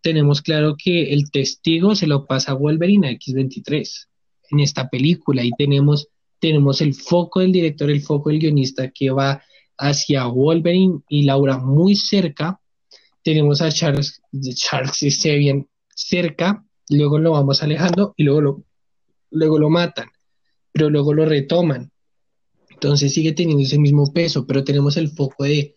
tenemos claro que el testigo se lo pasa a Wolverine a X23 en esta película y tenemos, tenemos el foco del director, el foco del guionista que va hacia Wolverine y Laura muy cerca. Tenemos a Charles, Charles bien cerca, luego lo vamos alejando y luego lo, luego lo matan, pero luego lo retoman. Entonces sigue teniendo ese mismo peso, pero tenemos el foco de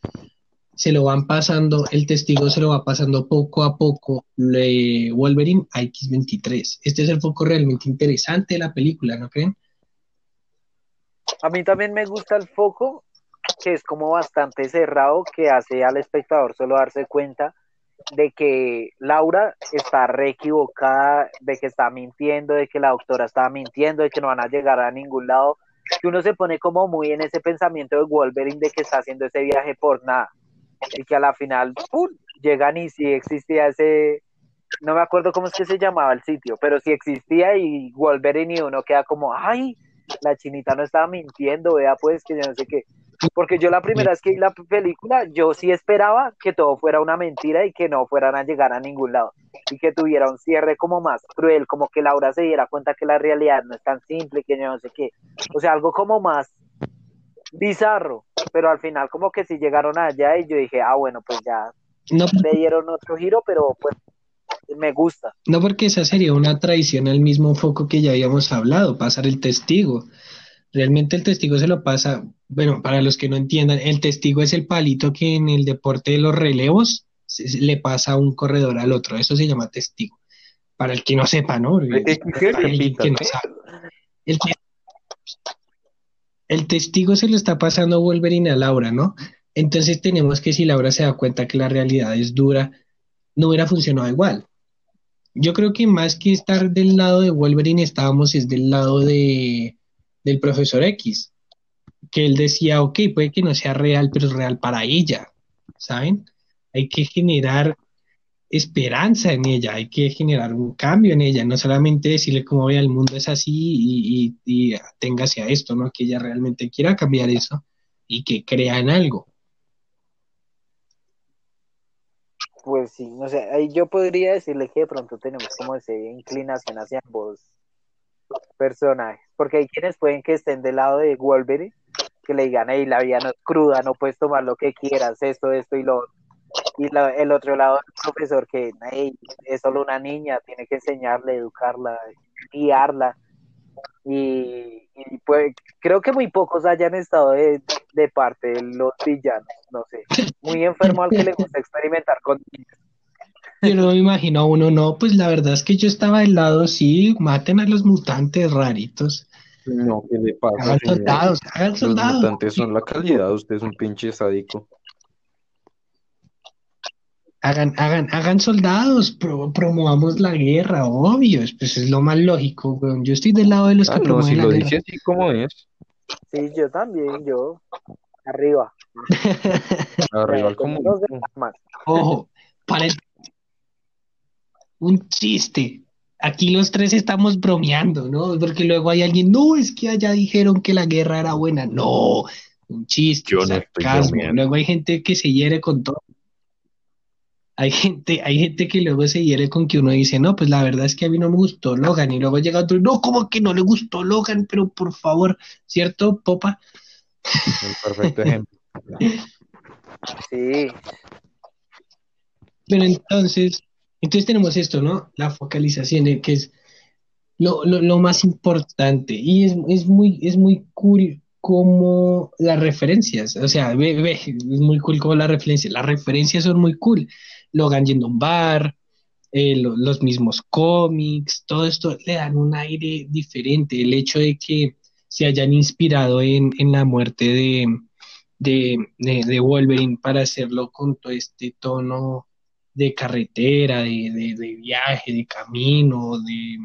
se lo van pasando, el testigo se lo va pasando poco a poco le, Wolverine a X23. Este es el foco realmente interesante de la película, ¿no creen? A mí también me gusta el foco, que es como bastante cerrado, que hace al espectador solo darse cuenta de que Laura está re equivocada, de que está mintiendo, de que la doctora está mintiendo, de que no van a llegar a ningún lado. Que uno se pone como muy en ese pensamiento de Wolverine de que está haciendo ese viaje por nada y que a la final ¡pum! llegan y si existía ese, no me acuerdo cómo es que se llamaba el sitio, pero si existía y Wolverine y uno queda como, ay, la chinita no estaba mintiendo, vea pues que yo no sé qué. Porque yo la primera vez que vi la película, yo sí esperaba que todo fuera una mentira y que no fueran a llegar a ningún lado. Y que tuviera un cierre como más cruel, como que Laura se diera cuenta que la realidad no es tan simple, que yo no sé qué. O sea, algo como más bizarro, pero al final como que si llegaron allá y yo dije, ah, bueno, pues ya no, le dieron otro giro, pero pues me gusta. No, porque esa sería una traición al mismo foco que ya habíamos hablado, pasar el testigo. Realmente el testigo se lo pasa, bueno, para los que no entiendan, el testigo es el palito que en el deporte de los relevos le pasa un corredor al otro, eso se llama testigo. Para el que no sepa, ¿no? el que no sabe. El el testigo se lo está pasando Wolverine a Laura, ¿no? Entonces tenemos que si Laura se da cuenta que la realidad es dura, no hubiera funcionado igual. Yo creo que más que estar del lado de Wolverine, estábamos es del lado de, del profesor X, que él decía, ok, puede que no sea real, pero es real para ella, ¿saben? Hay que generar esperanza en ella, hay que generar un cambio en ella, no solamente decirle cómo ve el mundo es así y, y, téngase a esto, ¿no? Que ella realmente quiera cambiar eso y que crea en algo. Pues sí, no sé, ahí yo podría decirle que de pronto tenemos como esa inclinación hacia ambos personajes, porque hay quienes pueden que estén del lado de Wolverine, que le digan, hey, la vida no es cruda, no puedes tomar lo que quieras, esto, esto y lo otro y el otro lado el profesor que es solo una niña, tiene que enseñarle, educarla, guiarla. Y, pues creo que muy pocos hayan estado de, parte de los villanos, no sé, muy enfermo al que le gusta experimentar con niños. Yo no me imagino a uno, no, pues la verdad es que yo estaba del lado, sí, maten a los mutantes raritos. No, ¿qué le pasa? Hagan soldados, hagan soldados. Los mutantes son la calidad, usted es un pinche sádico. Hagan, hagan, hagan soldados, promovamos la guerra, obvio, pues es lo más lógico, Yo estoy del lado de los ah, que promueven si lo Dice así como es. Sí, yo también, yo. Arriba. Arriba como. Ojo, para un chiste. Aquí los tres estamos bromeando, ¿no? Porque luego hay alguien, no, es que allá dijeron que la guerra era buena. No, un chiste, yo sarcasmo. luego hay gente que se hiere con todo hay gente, hay gente que luego se hiere con que uno dice, no, pues la verdad es que a mí no me gustó Logan, y luego llega otro, no, ¿cómo que no le gustó Logan? Pero por favor, ¿cierto, Popa? Un perfecto ejemplo. sí. Pero entonces, entonces tenemos esto, ¿no? La focalización, que es lo, lo, más importante, y es, es, muy, es muy cool como las referencias, o sea, ve, ve, es muy cool como las referencias, las referencias son muy cool Logan yendo un bar, eh, los mismos cómics, todo esto le dan un aire diferente. El hecho de que se hayan inspirado en, la muerte de, de, Wolverine para hacerlo con todo este tono de carretera, de, viaje, de camino, de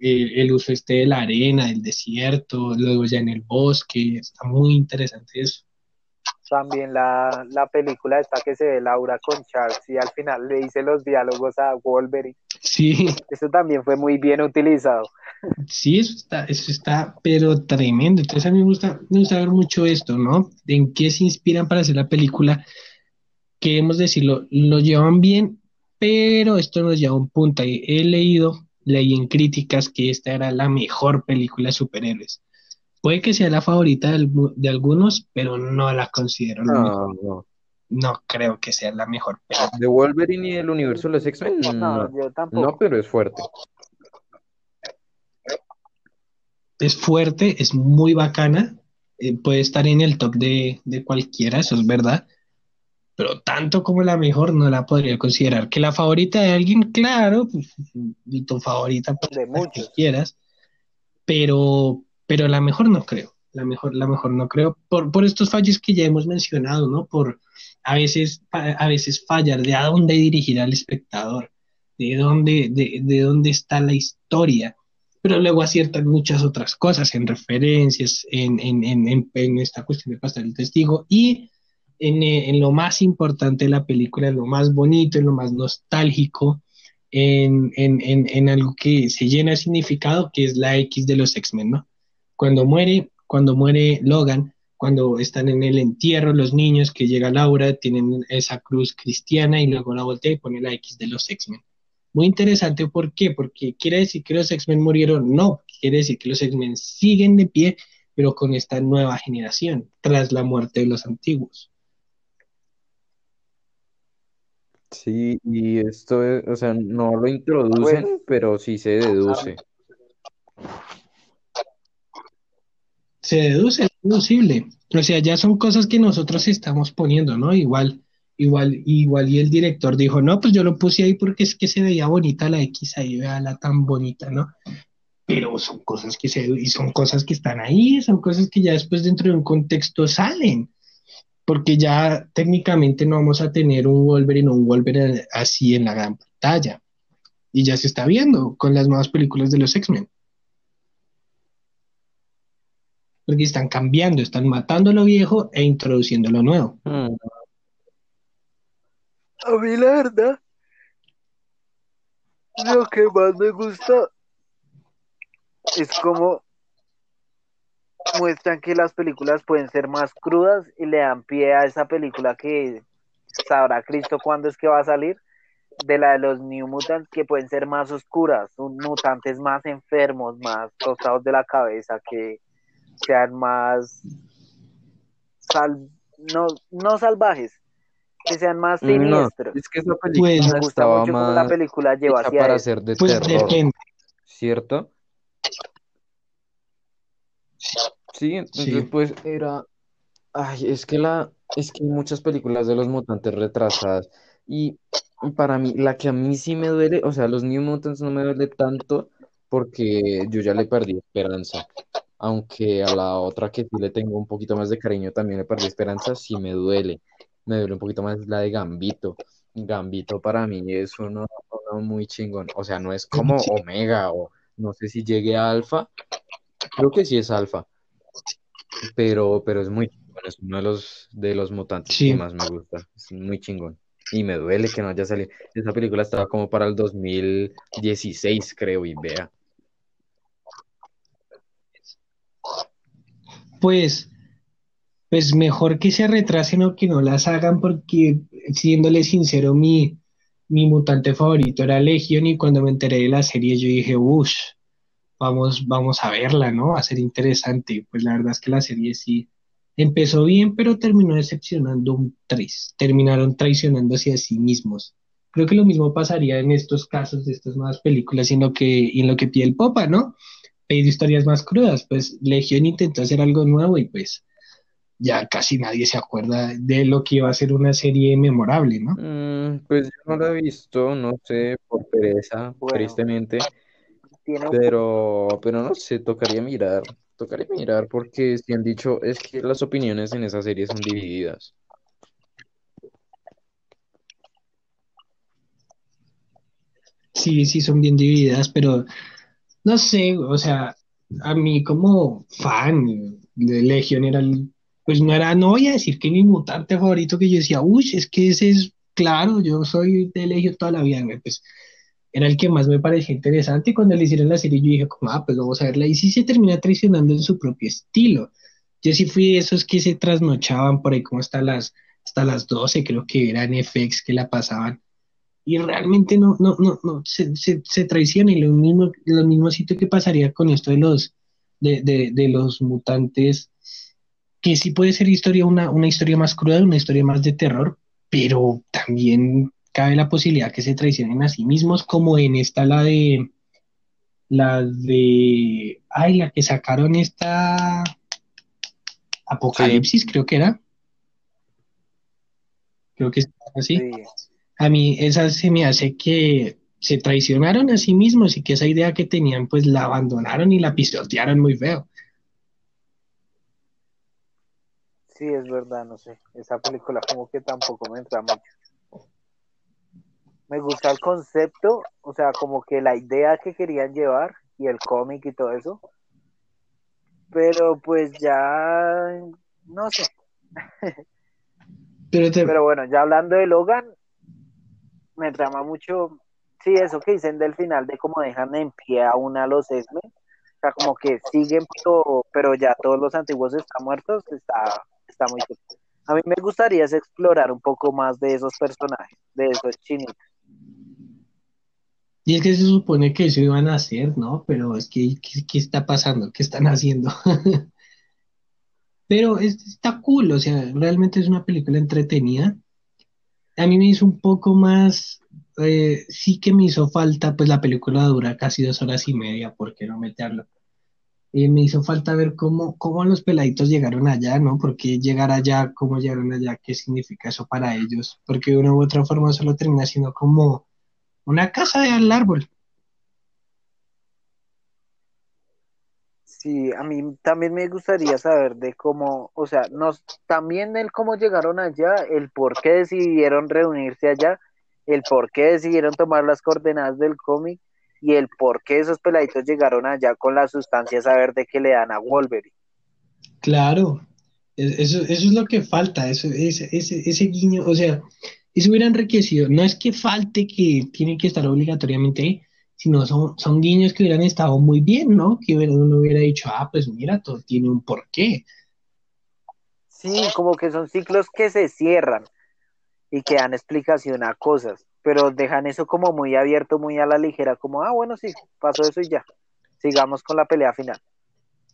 eh, el uso este de la arena, del desierto, luego ya en el bosque, está muy interesante eso también la, la película está que se ve Laura con Charles y al final le dice los diálogos a Wolverine. Sí. Eso también fue muy bien utilizado. Sí, eso está, eso está, pero tremendo. Entonces a mí me gusta, me gusta ver mucho esto, ¿no? En qué se inspiran para hacer la película. Queremos decirlo, lo llevan bien, pero esto nos lleva a un punto. He leído, leí en críticas que esta era la mejor película de superhéroes Puede que sea la favorita de, algunos, pero no la considero la mejor. No, No creo que sea la mejor. de Wolverine y el universo de los X-Men, No, no, yo tampoco. no, pero es fuerte. Es fuerte, es muy bacana. eh, puede estar en el top de, de cualquiera, eso es verdad. Pero tanto como la mejor no la podría considerar. Que la favorita de alguien, claro, pues, y tu favorita, pues, De la que muchos. quieras. Pero, pero la mejor no creo. La mejor, la mejor no creo. Por, por estos fallos que ya hemos mencionado, ¿no? Por a veces, a veces fallar de a dónde dirigir al espectador, de dónde, de, de dónde está la historia. Pero luego aciertan muchas otras cosas, en referencias, en, en, en, en, esta cuestión de pasar el testigo y en, lo más importante de la película, en lo más bonito, en lo más nostálgico, en algo que se llena de significado, que es la X de los X-Men, ¿no? Cuando muere, cuando muere Logan, cuando están en el entierro los niños, que llega Laura, tienen esa cruz cristiana y luego la voltea y pone la X de los X-Men. Muy interesante, ¿por qué? Porque quiere decir que los X-Men murieron, no, quiere decir que los X-Men siguen de pie, pero con esta nueva generación, tras la muerte de los antiguos. Sí, y esto es, o sea, no lo introducen, pero sí se deduce. Se deduce, es deducible. O sea, ya son cosas que nosotros estamos poniendo, ¿no? Igual, igual, igual, y el director dijo, no, pues yo lo puse ahí porque es que se veía bonita la X ahí, la tan bonita, ¿no? Pero son cosas que se, y son cosas que están ahí, son cosas que ya después dentro de un contexto salen. Porque ya técnicamente no vamos a tener un Wolverine o un Wolverine así en la gran pantalla. Y ya se está viendo con las nuevas películas de los X-Men. Porque están cambiando, están matando lo viejo e introduciendo lo nuevo. Mm, A mí la verdad, lo que más me gusta es como muestran que las películas pueden ser más crudas y le dan pie a esa película que sabrá Cristo cuándo es que va a salir, de la de los New Mutants, que pueden ser más oscuras, mutantes más enfermos, más tostados de la cabeza, que sean más sal- no, no salvajes, que sean más no, siniestros. es que esa Pues, película Me gusta mucho cómo la más película lleva hacia para ser de Pues terror, depende. ¿cierto? Sí, entonces Sí. pues era, ay, es que la, es que hay muchas películas de los mutantes retrasadas y para mí, la que a mí sí me duele, o sea, los New Mutants no me duele tanto porque yo ya le perdí esperanza, aunque a la otra que sí le tengo un poquito más de cariño también le perdí esperanza, sí me duele, me duele un poquito más la de Gambito. Gambito para mí es uno, uno muy chingón, o sea, no es como Omega o no sé si llegue a Alpha, creo que sí es Alpha, pero, pero es muy chingón, es uno de los, de los mutantes Sí. que más me gusta, es muy chingón. Y me duele que no haya salido. Esa película estaba como para el 2016, creo, y vea. Pues, pues mejor que se retrasen o que no las hagan porque, siéndole sincero, mi, mi mutante favorito era Legion y cuando me enteré de la serie yo dije, uff, vamos, vamos a verla, ¿no? Va a ser interesante. Pues la verdad es que la serie sí empezó bien, pero terminó decepcionando un 3. Terminaron traicionándose a sí mismos. Creo que lo mismo pasaría en estos casos de estas nuevas películas en lo que, y en lo que pide el Popa, ¿no? Pedir historias más crudas. Pues Legion intentó hacer algo nuevo y pues ya casi nadie se acuerda de lo que iba a ser una serie memorable, ¿no? Mm, pues yo no la he visto, no sé, por pereza, Bueno. tristemente, Tiene pero, pero no sé, tocaría mirar, tocaría mirar porque si han dicho, es que las opiniones en esa serie son divididas. Sí, sí, son bien divididas, pero no sé, o sea, a mí como fan de Legion era el, pues no era, no voy a decir que mi mutante favorito que yo decía, uy, es que ese es claro, yo soy de Legion toda la vida, güey", pues era el que más me parecía interesante. Y cuando le hicieron la serie yo dije como, ah, pues vamos a verla y sí se termina traicionando en su propio estilo. Yo sí fui de esos que se trasnochaban por ahí como hasta las, hasta las 12, creo que eran FX que la pasaban y realmente no, no, no, no, se, se, se traiciona y lo mismo, lo mismo sitio que pasaría con esto de los, de, los mutantes, que sí puede ser historia, una, una historia más cruda, una historia más de terror, pero también cabe la posibilidad que se traicionen a sí mismos, como en esta la de la de ay, la que sacaron esta Apocalipsis, creo que era. Creo que es así. A mí esa se me hace que se traicionaron a sí mismos y que esa idea que tenían pues la abandonaron y la pisotearon muy feo. Sí, es verdad, no sé. Esa película como que tampoco me entra mucho me gusta el concepto, o sea, como que la idea que querían llevar y el cómic y todo eso. Pero pues ya, no sé. Pero, bueno, ya hablando de Logan, me trama mucho, sí, eso que dicen del final, de cómo dejan en pie a una los Esme. O sea, como que siguen, pero, pero ya todos los antiguos están muertos, está, está muy... A mí me gustaría explorar un poco más de esos personajes, de esos chinitos. Y es que se supone que eso iban a hacer, ¿no? Pero es que, ¿qué, está pasando? ¿Qué están haciendo? Pero está cool, o sea, realmente es una película entretenida. A mí me hizo un poco más, eh, sí que me hizo falta, pues la película dura casi dos horas y media, ¿por qué no meterlo? Eh, me hizo falta ver cómo, cómo los peladitos llegaron allá, ¿no? ¿Por qué llegar allá? ¿Cómo llegaron allá? ¿Qué significa eso para ellos? Porque de una u otra forma solo termina siendo como una casa de al árbol. Sí, a mí también me gustaría saber de cómo, o sea, nos, también el cómo llegaron allá, el por qué decidieron reunirse allá, el por qué decidieron tomar las coordenadas del cómic y el por qué esos peladitos llegaron allá con la sustancia saber de que le dan a Wolverine. Claro, e, eso, eso es lo que falta, eso, ese, ese, ese guiño, o sea, eso hubiera enriquecido. No es que falte que tiene que estar obligatoriamente ahí, sino son, son guiños que hubieran estado muy bien, ¿no? Que uno hubiera dicho, ah, pues mira, todo tiene un porqué. Sí, como que son ciclos que se cierran y que dan explicación a cosas, pero dejan eso como muy abierto, muy a la ligera, como, ah, bueno, sí, pasó eso y ya. Sigamos con la pelea final.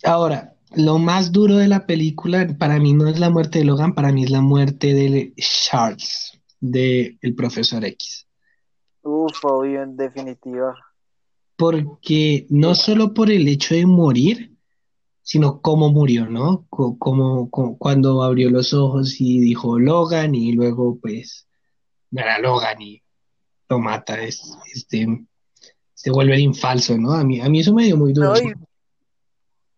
Ahora, lo más duro de la película para mí no es la muerte de Logan, para mí es la muerte de Charles de el profesor X. Uf, obvio, en definitiva. Porque no solo por el hecho de morir, sino cómo murió, ¿no? Como, cuando abrió los ojos y dijo Logan y luego pues era Logan y lo mata, es, este, se vuelve infalso, ¿no? A mí, a mí eso me dio muy duro.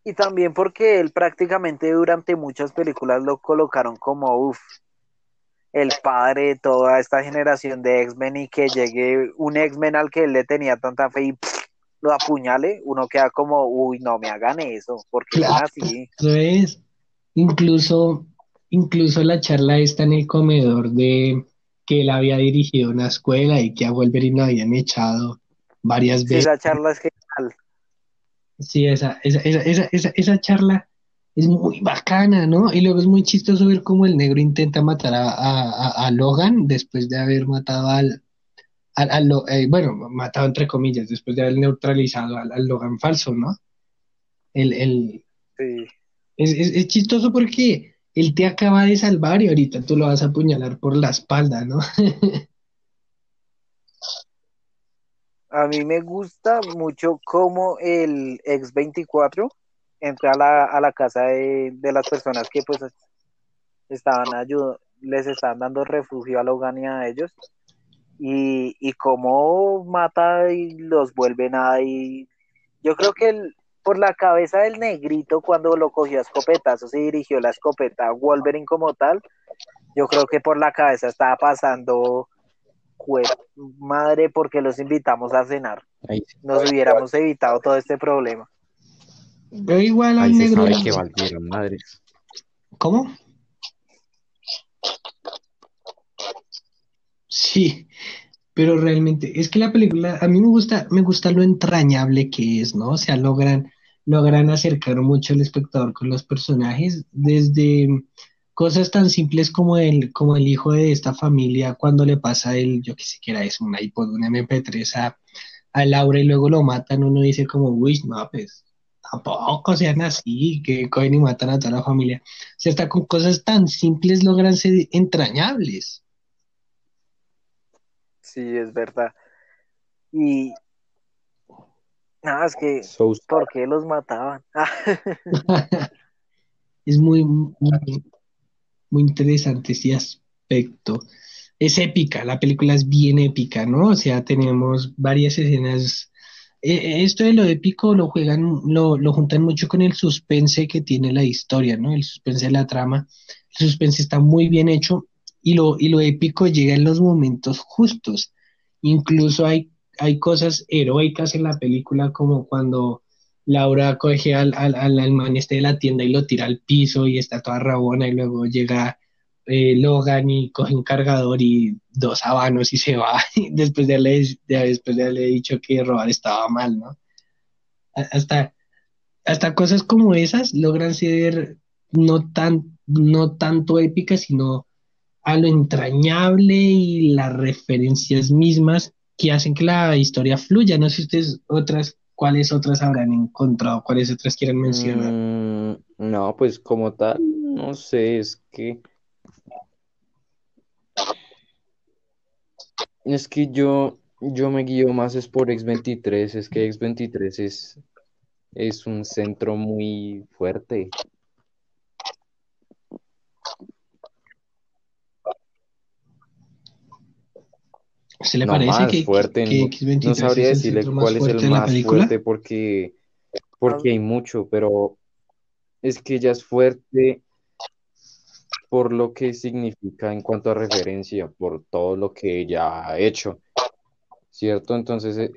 y, también porque él prácticamente durante muchas películas lo colocaron como, uff, el padre de toda esta generación de X-Men y que llegue un X-Men al que él le tenía tanta fe y lo apuñale, uno queda como, uy, no me hagan eso, porque claro, así. Eso es. Incluso, incluso la charla está en el comedor de que él había dirigido una escuela y que a Wolverine lo habían echado varias veces. Sí, esa charla es genial. Sí, esa, esa, esa, esa, esa charla es muy bacana, ¿no? Y luego es muy chistoso ver cómo el negro intenta matar a, Logan después de haber matado al, al, eh, bueno, matado entre comillas, después de haber neutralizado al, Logan falso, ¿no? El, el, sí. es, es, chistoso porque él te acaba de salvar y ahorita tú lo vas a apuñalar por la espalda, ¿no? a mí me gusta mucho cómo el X24 entré a la, a la casa de, las personas que pues estaban ayudando, les estaban dando refugio a Logan y a ellos y, y cómo mata y los vuelve nada y yo creo que por la cabeza del negrito cuando lo cogió a escopetazos y dirigió la escopeta a Wolverine como tal, yo creo que por la cabeza estaba pasando madre porque los invitamos a cenar. Nos hubiéramos evitado todo este problema. Pero igual al negro. que valieron madres. ¿Cómo? Sí, pero realmente es que la película a mí me gusta, me gusta lo entrañable que es, ¿no? O sea, logran, logran acercar mucho al espectador con los personajes, desde cosas tan simples como el, como el hijo de esta familia cuando le pasa el, yo que sé que era eso, un iPod, un MP3 a, a Laura y luego lo matan, uno dice como, uy, no, pues tampoco sean así, que cogen y matan a toda la familia. O sea, hasta con cosas tan simples logran ser entrañables. Sí, es verdad. Y nada, es que ¿por qué los mataban? es muy, muy, muy interesante ese aspecto. Es épica, la película es bien épica, ¿no? O sea, tenemos varias escenas eh, esto de lo épico lo juegan, lo, lo juntan mucho con el suspense que tiene la historia, ¿no? El suspense de la trama. El suspense está muy bien hecho y lo, y lo épico llega en los momentos justos. Incluso hay, hay cosas heroicas en la película, como cuando Laura coge al, al, al, este de la tienda y lo tira al piso y está toda rabona y luego llega eh, Logan y coge un cargador y dos habanos y se va después de haberle, después de haberle dicho que robar estaba mal, ¿no? Hasta, hasta cosas como esas logran ser no, tan, no tanto épicas, sino a lo entrañable y las referencias mismas que hacen que la historia fluya. No sé ustedes otras, cuáles otras habrán encontrado, cuáles otras quieren mencionar. Mm, no, pues como tal, no sé, es que Es que yo, yo me guío más es por X23, es que X23 es, es un centro muy fuerte. ¿Se le parece que, fuerte, X23 no, sabría decirle cuál es el más fuerte porque, porque hay mucho, pero es que ya es fuerte por lo que significa en cuanto a referencia, por todo lo que ella ha hecho, ¿cierto? Entonces, eh,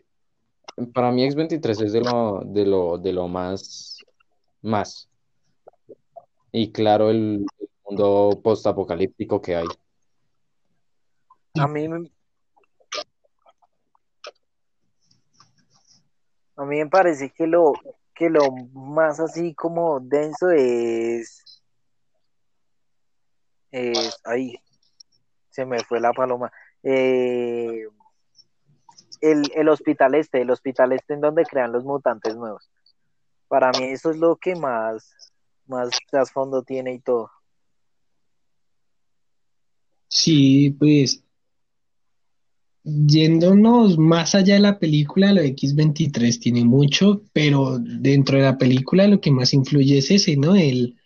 para mí X23 es de lo, de lo, de lo más, más. Y claro, el, mundo postapocalíptico que hay. A mí a mí me parece que lo que lo más así como denso es ahí se me fue la paloma. Eh, el, hospital este, el hospital este en donde crean los mutantes nuevos. Para mí eso es lo que más, más trasfondo tiene y todo. Sí, pues yéndonos más allá de la película, lo X23 tiene mucho, pero dentro de la película lo que más influye es ese, ¿no? El,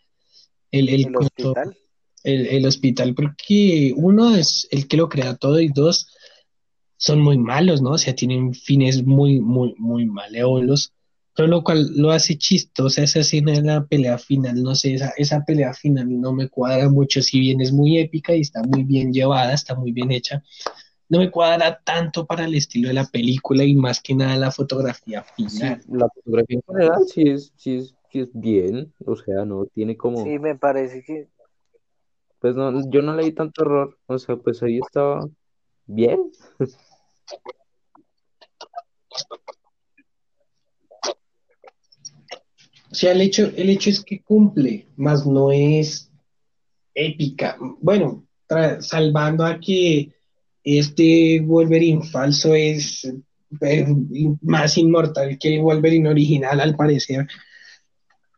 el, el, hospital el, hospital, porque uno es el que lo crea todo y dos son muy malos, ¿no? O sea, tienen fines muy, muy, muy malévolos, pero lo cual lo hace chistosa esa escena de la pelea final, no sé, esa, esa pelea final no me cuadra mucho, si bien es muy épica y está muy bien llevada, está muy bien hecha, no me cuadra tanto para el estilo de la película y más que nada la fotografía final. la fotografía en general sí es, sí es, sí es bien, o sea, no tiene como... Sí, me parece que pues no, yo no leí tanto error, o sea, pues ahí estaba bien. O sea, el hecho, el hecho es que cumple, más no es épica. Bueno, salvando a que este Wolverine falso es eh, más inmortal que el Wolverine original, al parecer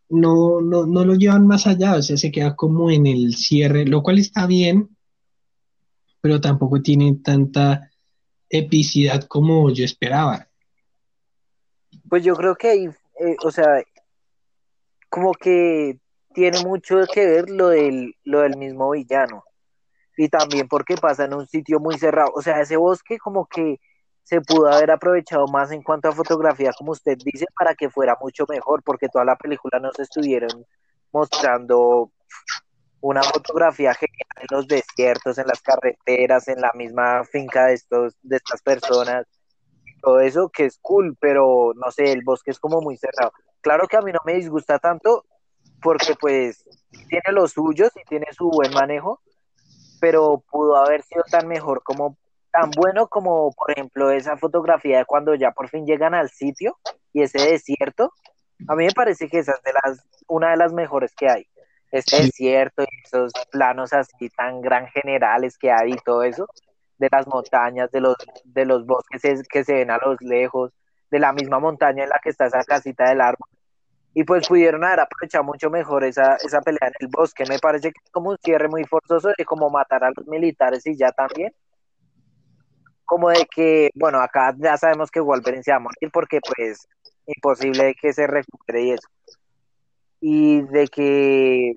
no, no, no lo llevan más allá, o sea, se queda como en el cierre, lo cual está bien, pero tampoco tiene tanta epicidad como yo esperaba. Pues yo creo que hay, eh, o sea, como que tiene mucho que ver lo del, lo del mismo villano. Y también porque pasa en un sitio muy cerrado. O sea, ese bosque como que se pudo haber aprovechado más en cuanto a fotografía, como usted dice, para que fuera mucho mejor, porque toda la película nos estuvieron mostrando una fotografía genial en los desiertos, en las carreteras, en la misma finca de estos, de estas personas, todo eso que es cool, pero no sé, el bosque es como muy cerrado. Claro que a mí no me disgusta tanto, porque pues tiene los suyos y tiene su buen manejo, pero pudo haber sido tan mejor como tan bueno como, por ejemplo, esa fotografía de cuando ya por fin llegan al sitio y ese desierto. A mí me parece que esa es de las, una de las mejores que hay. Ese desierto y esos planos así tan gran generales que hay y todo eso, de las montañas, de los, de los bosques que se ven a los lejos, de la misma montaña en la que está esa casita del árbol. Y pues pudieron haber aprovechado mucho mejor esa, esa pelea en el bosque. Me parece que es como un cierre muy forzoso de como matar a los militares y ya también. Como de que, bueno, acá ya sabemos que Wolverine se va a morir porque pues imposible que se recupere y eso. Y de que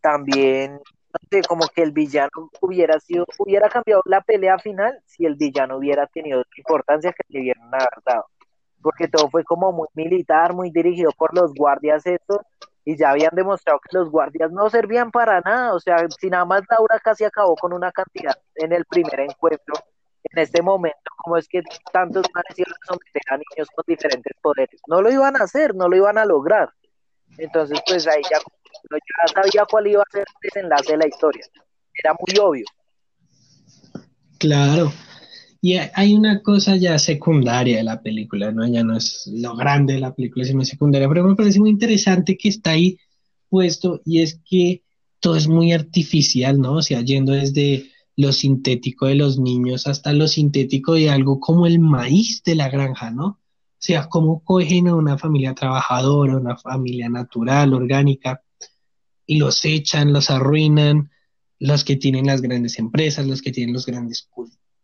también, no sé, como que el villano hubiera sido, hubiera cambiado la pelea final si el villano hubiera tenido importancia que le hubieran dado porque todo fue como muy militar, muy dirigido por los guardias estos, y ya habían demostrado que los guardias no servían para nada, o sea, si nada más Laura casi acabó con una cantidad en el primer encuentro, en este momento, como es que tantos manes iban a someter a niños con diferentes poderes, no lo iban a hacer, no lo iban a lograr, entonces pues ahí ya, ya sabía cuál iba a ser el desenlace de la historia, era muy obvio. Claro, y hay una cosa ya secundaria de la película, ¿no? Ya no es lo grande de la película, sino secundaria, pero me parece muy interesante que está ahí puesto y es que todo es muy artificial, ¿no? O sea, yendo desde lo sintético de los niños hasta lo sintético de algo como el maíz de la granja, ¿no? O sea, cómo cogen a una familia trabajadora, una familia natural, orgánica, y los echan, los arruinan, los que tienen las grandes empresas, los que tienen los grandes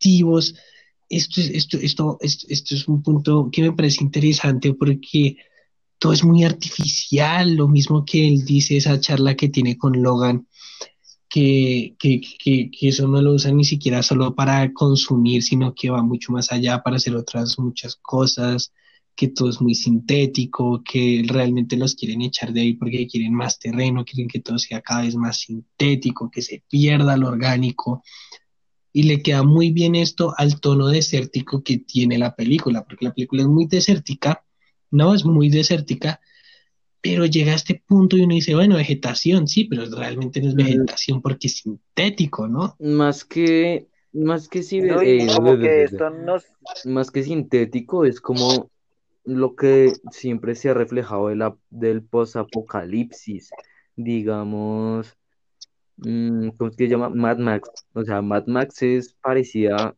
cultos esto, esto, esto, esto, es un punto que me parece interesante porque todo es muy artificial, lo mismo que él dice esa charla que tiene con Logan, que, que, que, eso no lo usa ni siquiera solo para consumir, sino que va mucho más allá para hacer otras muchas cosas, que todo es muy sintético, que realmente los quieren echar de ahí porque quieren más terreno, quieren que todo sea cada vez más sintético, que se pierda lo orgánico y le queda muy bien esto al tono desértico que tiene la película, porque la película es muy desértica, no es muy desértica, pero llega a este punto y uno dice, bueno, vegetación, sí, pero realmente no es vegetación porque es sintético, ¿no? Más que, más que, sí, más que sintético, es como lo que siempre se ha reflejado de la, del posapocalipsis, digamos, Mm, ¿cómo es que se llama? Mad Max. O sea, Mad Max es parecida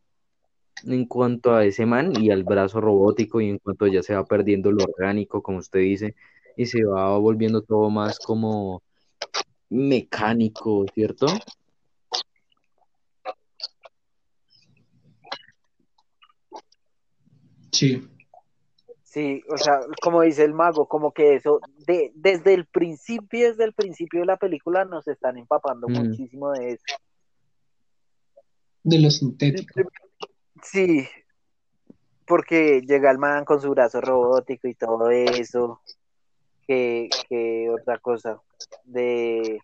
en cuanto a ese man y al brazo robótico y en cuanto ya se va perdiendo lo orgánico, como usted dice, y se va volviendo todo más como mecánico, ¿cierto? Sí. Sí, o sea, como dice el mago, como que eso, de, desde el principio, desde el principio de la película nos están empapando mm. muchísimo de eso. De lo sintético. Sí, porque llega el man con su brazo robótico y todo eso. Que, que otra cosa, de...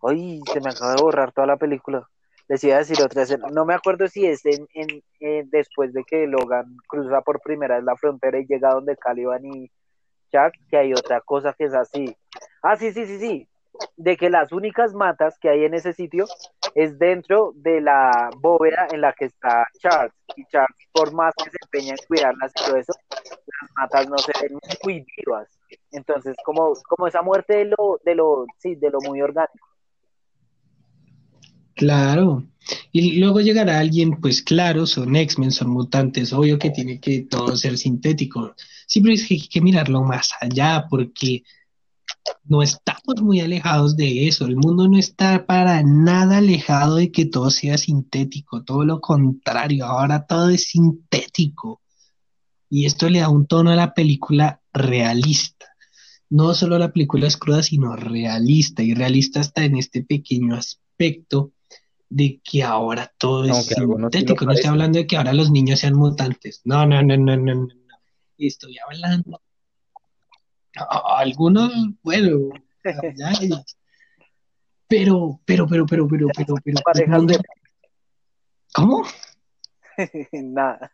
Ay, se me acaba de borrar toda la película les iba a decir otra escena, no me acuerdo si es en, después de que Logan cruza por primera vez la frontera y llega donde Caliban y Jack, que hay otra cosa que es así. Ah, sí, sí, sí, sí, de que las únicas matas que hay en ese sitio es dentro de la bóveda en la que está Charles. Y Charles, por más que se empeña en cuidarlas y todo eso, las matas no se ven muy vivas. Entonces, como, como esa muerte de lo, de lo, sí, de lo muy orgánico. Claro. Y luego llegará alguien, pues claro, son X-Men, son mutantes, obvio que tiene que todo ser sintético. Siempre es que hay que mirarlo más allá porque no estamos muy alejados de eso. El mundo no está para nada alejado de que todo sea sintético, todo lo contrario, ahora todo es sintético. Y esto le da un tono a la película realista. No solo la película es cruda, sino realista. Y realista está en este pequeño aspecto de que ahora todo es sintético. No, estoy hablando de que ahora los niños sean mutantes. No, no, no, no, no, no. Estoy hablando. algunos, bueno, pero, pero, pero, pero, pero, pero, pero. ¿Cómo? Nada.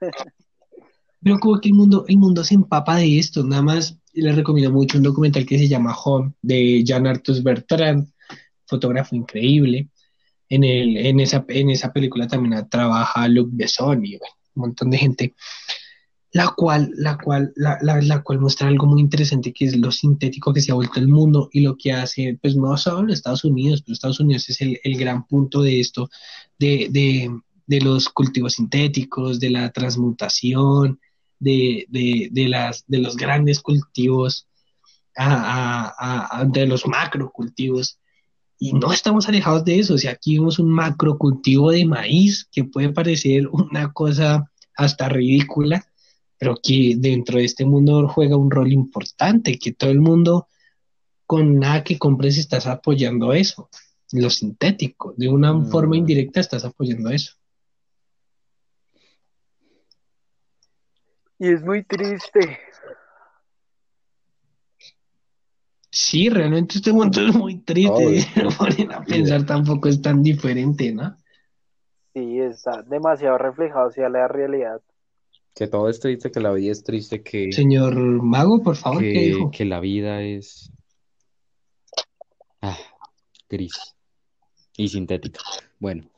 Pero como que el mundo, el mundo se empapa de esto. Nada más les recomiendo mucho un documental que se llama Home de Jean Arthus Bertrand, fotógrafo increíble en, el, en, esa, en esa película también trabaja Luc Besson y un montón de gente, la cual, la, cual, la, la, cual muestra algo muy interesante que es lo sintético que se ha vuelto el mundo y lo que hace, pues no solo Estados Unidos, pero Estados Unidos es el, el gran punto de esto, de, de, de, los cultivos sintéticos, de la transmutación, de, de, las, de los grandes cultivos de los macrocultivos. Y no estamos alejados de eso. O sea, aquí vemos un macrocultivo de maíz que puede parecer una cosa hasta ridícula, pero que dentro de este mundo juega un rol importante, que todo el mundo con nada que compres estás apoyando eso, lo sintético, de una mm. forma indirecta estás apoyando eso. Y es muy triste. Sí, realmente este mundo es muy triste. No ponen a pensar tampoco es tan diferente, ¿no? Sí, está demasiado reflejado hacia la realidad. Que todo es triste, que la vida es triste, que... Señor Mago, por favor, que, ¿qué dijo? Que la vida es... Ah, gris y sintética. Bueno.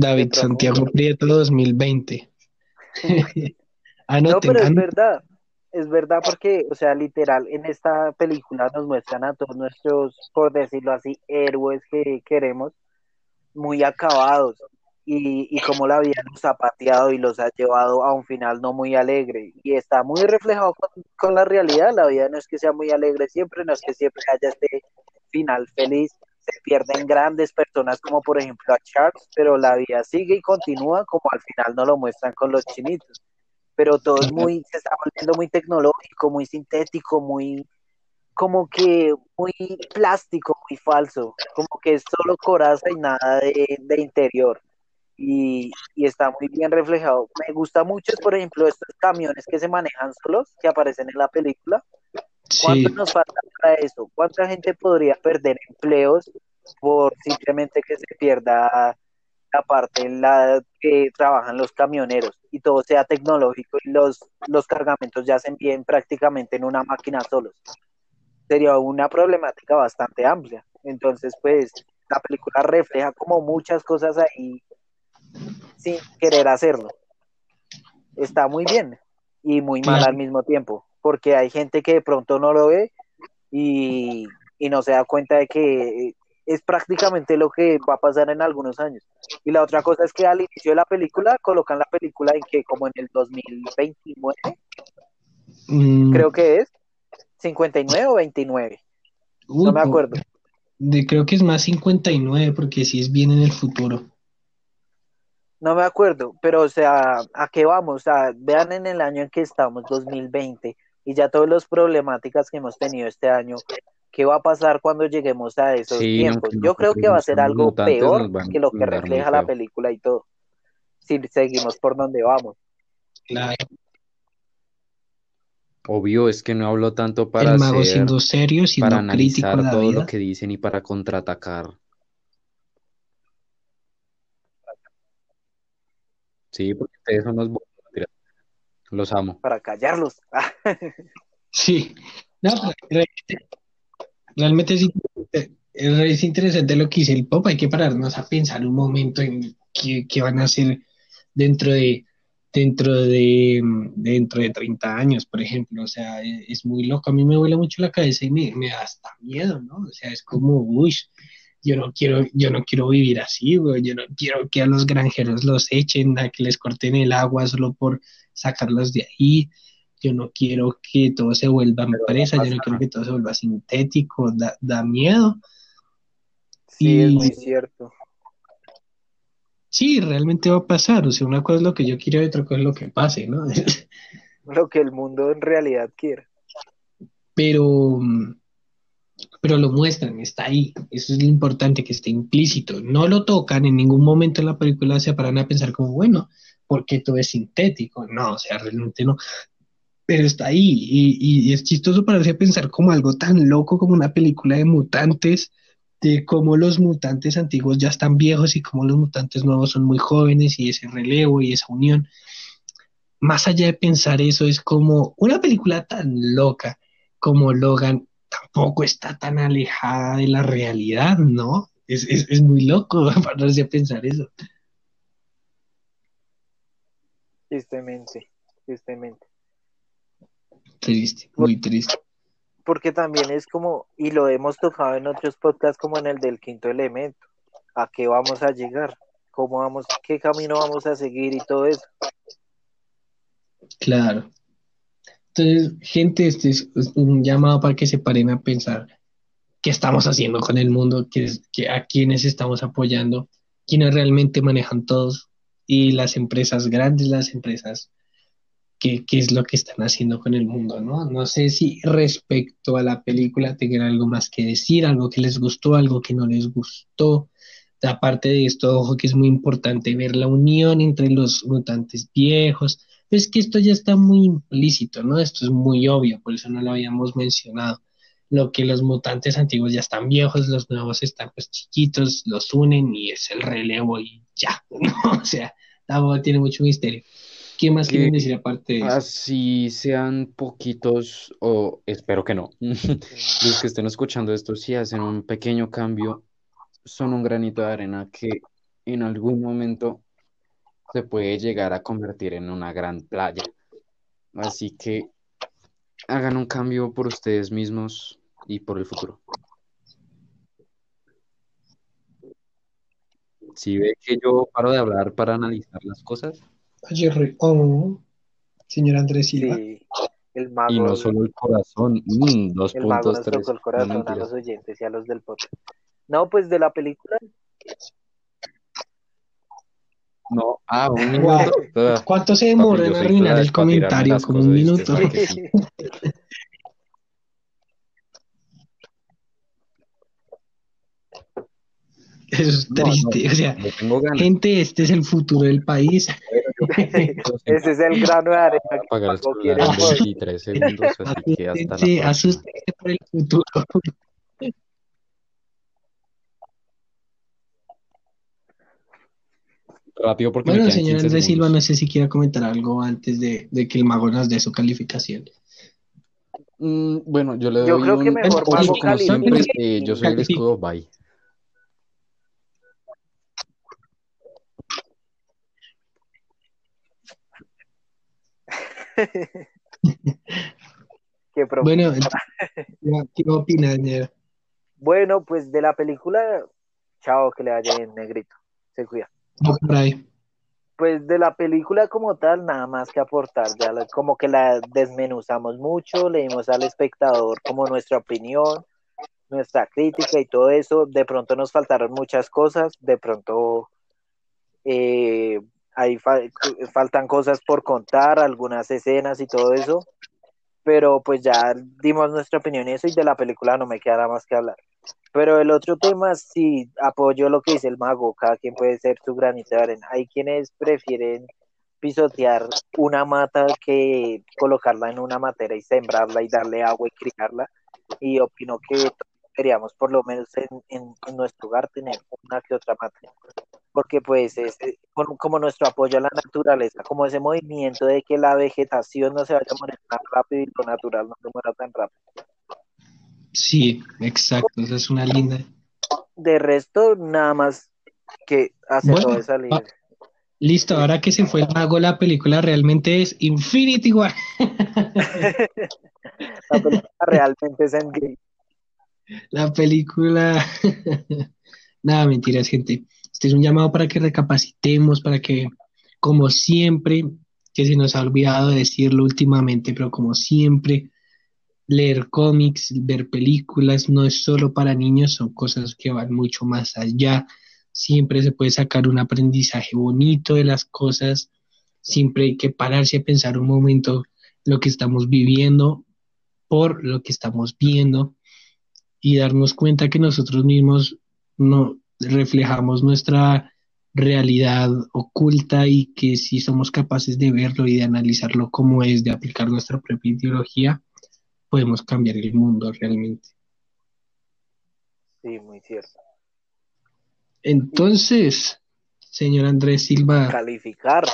David Santiago Prieto 2020. no, pero es verdad es verdad porque, o sea, literal, en esta película nos muestran a todos nuestros, por decirlo así, héroes que queremos, muy acabados y, y como la vida los ha pateado y los ha llevado a un final no muy alegre y está muy reflejado con, la realidad, la vida no es que sea muy alegre siempre, no es que siempre haya este final feliz, se pierden grandes personas como por ejemplo a Charles, pero la vida sigue y continúa como al final no lo muestran con los chinitos pero todo es muy, se está volviendo muy tecnológico, muy sintético, muy, como que muy plástico, muy falso, como que es solo coraza y nada de, interior. Y, está muy bien reflejado. Me gusta mucho, por ejemplo, estos camiones que se manejan solos, que aparecen en la película. ¿Cuánto nos falta para eso? ¿Cuánta gente podría perder empleos por simplemente que se pierda la parte en la que trabajan los camioneros y todo sea tecnológico y los, los cargamentos ya se envíen prácticamente en una máquina solos. Sería una problemática bastante amplia. Entonces, pues, la película refleja como muchas cosas ahí sin querer hacerlo. Está muy bien y muy mal al mismo tiempo, porque hay gente que de pronto no lo ve y, y no se da cuenta de que es prácticamente lo que va a pasar en algunos años. Y la otra cosa es que al inicio de la película colocan la película en que como en el 2029, mm. creo que es, 59 o 29. no me acuerdo. De, creo que es más 59 porque si es bien en el futuro. No me acuerdo, pero o sea, ¿a qué vamos? O sea, vean en el año en que estamos, 2020, y ya todas las problemáticas que hemos tenido este año, qué va a pasar cuando lleguemos a esos tiempos. Yo creo que va a ser algo peor que lo que refleja la película y todo, si seguimos por donde vamos. Claro. Obvio, es que no hablo tanto para El mago siendo serio, siendo para analizar todo lo que dicen y para contraatacar. Sí, porque ustedes son los los amo. Para callarlos. sí. No, pero Realmente es, interesante lo que dice el pop. Hay que pararnos a pensar un momento en qué, van a hacer dentro de dentro de dentro de 30 años, por ejemplo. O sea, es, muy loco. A mí me vuela mucho la cabeza y me, da hasta miedo, ¿no? O sea, es como, uy, yo no quiero, yo no quiero vivir así, güey. Yo no quiero que a los granjeros los echen, a que les corten el agua solo por sacarlos de ahí yo no quiero que todo se vuelva empresa, yo no quiero que todo se vuelva sintético, da, miedo. Sí, es muy cierto. Sí, realmente va a pasar, o sea, una cosa es lo que yo quiero y otra cosa es lo que pase, ¿no? lo que el mundo en realidad quiere. Pero, pero lo muestran, está ahí, eso es lo importante, que esté implícito, no lo tocan, en ningún momento en la película se paran a pensar como, bueno, porque todo es sintético, no, o sea, realmente no, pero está ahí y, es chistoso para a pensar como algo tan loco como una película de mutantes, de cómo los mutantes antiguos ya están viejos y cómo los mutantes nuevos son muy jóvenes y ese relevo y esa unión. Más allá de pensar eso, es como una película tan loca como Logan tampoco está tan alejada de la realidad, ¿no? Es, es muy loco para a pensar eso. Tristemente, tristemente. Triste, muy triste. Porque también es como, y lo hemos tocado en otros podcasts como en el del quinto elemento, ¿a qué vamos a llegar? cómo vamos, qué camino vamos a seguir y todo eso. Claro. Entonces, gente, este es un llamado para que se paren a pensar qué estamos haciendo con el mundo, qué, a quiénes estamos apoyando, quiénes realmente manejan todos y las empresas grandes, las empresas, qué, qué es lo que están haciendo con el mundo, ¿no? No sé si respecto a la película tengan algo más que decir, algo que les gustó, algo que no les gustó. Aparte de esto, ojo que es muy importante ver la unión entre los mutantes viejos. Es que esto ya está muy implícito, ¿no? Esto es muy obvio, por eso no lo habíamos mencionado lo que los mutantes antiguos ya están viejos, los nuevos están pues chiquitos, los unen y es el relevo y ya, ¿no? O sea, la tiene mucho misterio. ¿Qué más quieren decir aparte de eso? Así sean poquitos, o espero que no, los que estén escuchando esto, si hacen un pequeño cambio, son un granito de arena que en algún momento se puede llegar a convertir en una gran playa. Así que hagan un cambio por ustedes mismos y por el futuro. Si ve que yo paro de hablar para analizar las cosas. Jerry, oh, señor Andrés Silva. Sí, el mago. Y no solo el corazón, mm, dos el mago puntos, nos tres. el corazón No, a los oyentes y a los del podcast. No, pues de la película, No, ah, un minuto. Ah, ¿Cuánto se yo en arruinar el comentario? Como un minuto. sí. Eso es No, triste. O sea, Le tengo ganas. gente, este es el futuro del país. ese es el grano de arena que apagar el Paco celular quiere en poner. 23 segundos, así que hasta la Asústense, próxima. asústense por el futuro. Rápido porque Bueno, señor 15 Andrés Silva, no sé si quiera comentar algo antes de, de que el mago nos dé su calificación. Mm, bueno, yo le doy Yo creo que un mejor ocho, Mago como siempre. eh, yo soy el escudo, bye. Qué Bueno, ¿qué opinas, señor? Bueno, pues de la película, chao, que le vaya bien, negrito. Se cuida. Va por ahí. Pues de la película como tal, nada más que aportar, ya la- como que la desmenuzamos mucho, le dimos al espectador como nuestra opinión, nuestra crítica y todo eso. De pronto nos faltaron muchas cosas, de pronto eh, ahí fa- faltan cosas por contar, algunas escenas y todo eso, pero pues ya dimos nuestra opinión y eso y de la película no me queda nada más que hablar. Pero el otro tema, sí, apoyo lo que dice el mago, cada quien puede ser su granito. Hay quienes prefieren pisotear una mata que colocarla en una matera y sembrarla y darle agua y criarla. Y opino que deberíamos por lo menos en, en- en nuestro hogar tener una que otra mata. Porque pues es con- como nuestro apoyo a la naturaleza, como ese movimiento de que la vegetación no se vaya a morir tan rápido y lo natural no se muera tan rápido. Sí, exacto. Esa es una linda. De resto, nada más que hacer Bueno, todo salir. va. Listo, ahora que se fue el mago, la película realmente es Infinity War. La película realmente es Endgame. La película. Nada, mentiras, gente. Este es un llamado para que recapacitemos, para que, como siempre, que se nos ha olvidado decirlo últimamente, pero como siempre, leer cómics, ver películas, no es solo para niños, son cosas que van mucho más allá. Siempre se puede sacar un aprendizaje bonito de las cosas. Siempre hay que pararse a pensar un momento lo que estamos viviendo, por lo que estamos viendo y darnos cuenta que nosotros mismos no reflejamos nuestra realidad oculta y que si somos capaces de verlo y de analizarlo como es, de aplicar nuestra propia ideología, podemos cambiar el mundo realmente. Sí, muy cierto. Entonces, señor Andrés Silva, Calificar.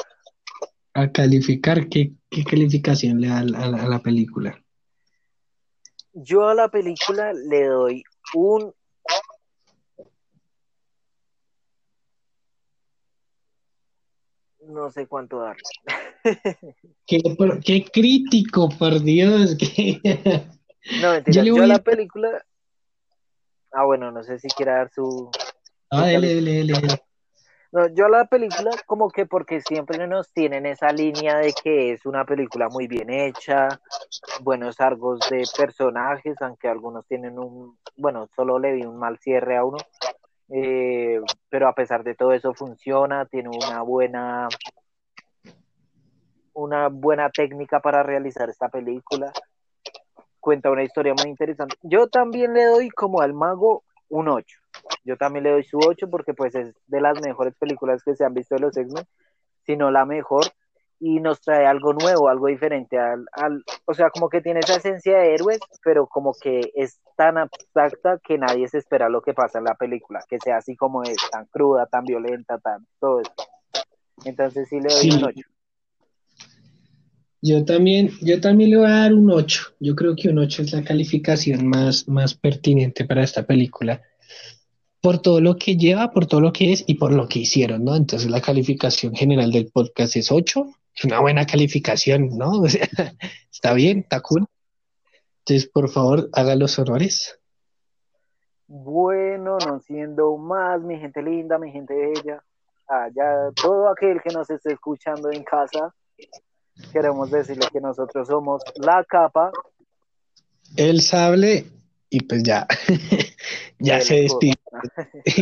a calificar, ¿qué, qué calificación le da a a la película? Yo a la película le doy un no sé cuánto darle. ¿Qué, qué crítico, por Dios! que- No, mentira, Yo yo, a la película. Ah, bueno, no sé si quiera dar su. Ah, dele, dele, dele, dele. yo la película como que porque siempre nos tienen esa línea de que es una película muy bien hecha, buenos argos de personajes, aunque algunos tienen un, bueno, solo le di un mal cierre a uno, eh, pero a pesar de todo eso funciona, tiene una buena una buena técnica para realizar esta película. Cuenta una historia muy interesante. Yo también le doy como al mago un 8. Yo también le doy su 8 porque pues es de las mejores películas que se han visto de los X-Men, si no la mejor, y nos trae algo nuevo, algo diferente, al, o sea, como que tiene esa esencia de héroes, pero como que es tan abstracta que nadie se espera lo que pasa en la película, que sea así como es, tan cruda, tan violenta, tan todo eso. Entonces sí le doy un 8. Yo también, yo también le voy a dar un 8. Yo creo que un 8 es la calificación más, más pertinente para esta película por todo lo que lleva, por todo lo que es y por lo que hicieron, ¿no? Entonces la calificación general del podcast es 8, es una buena calificación, ¿no? O sea, está bien, está cool. Entonces, por favor, haga los honores. Bueno, no siendo más, mi gente linda, mi gente bella, allá, todo aquel que nos esté escuchando en casa, queremos decirle que nosotros somos la capa. El sable y pues ya, ya se despide.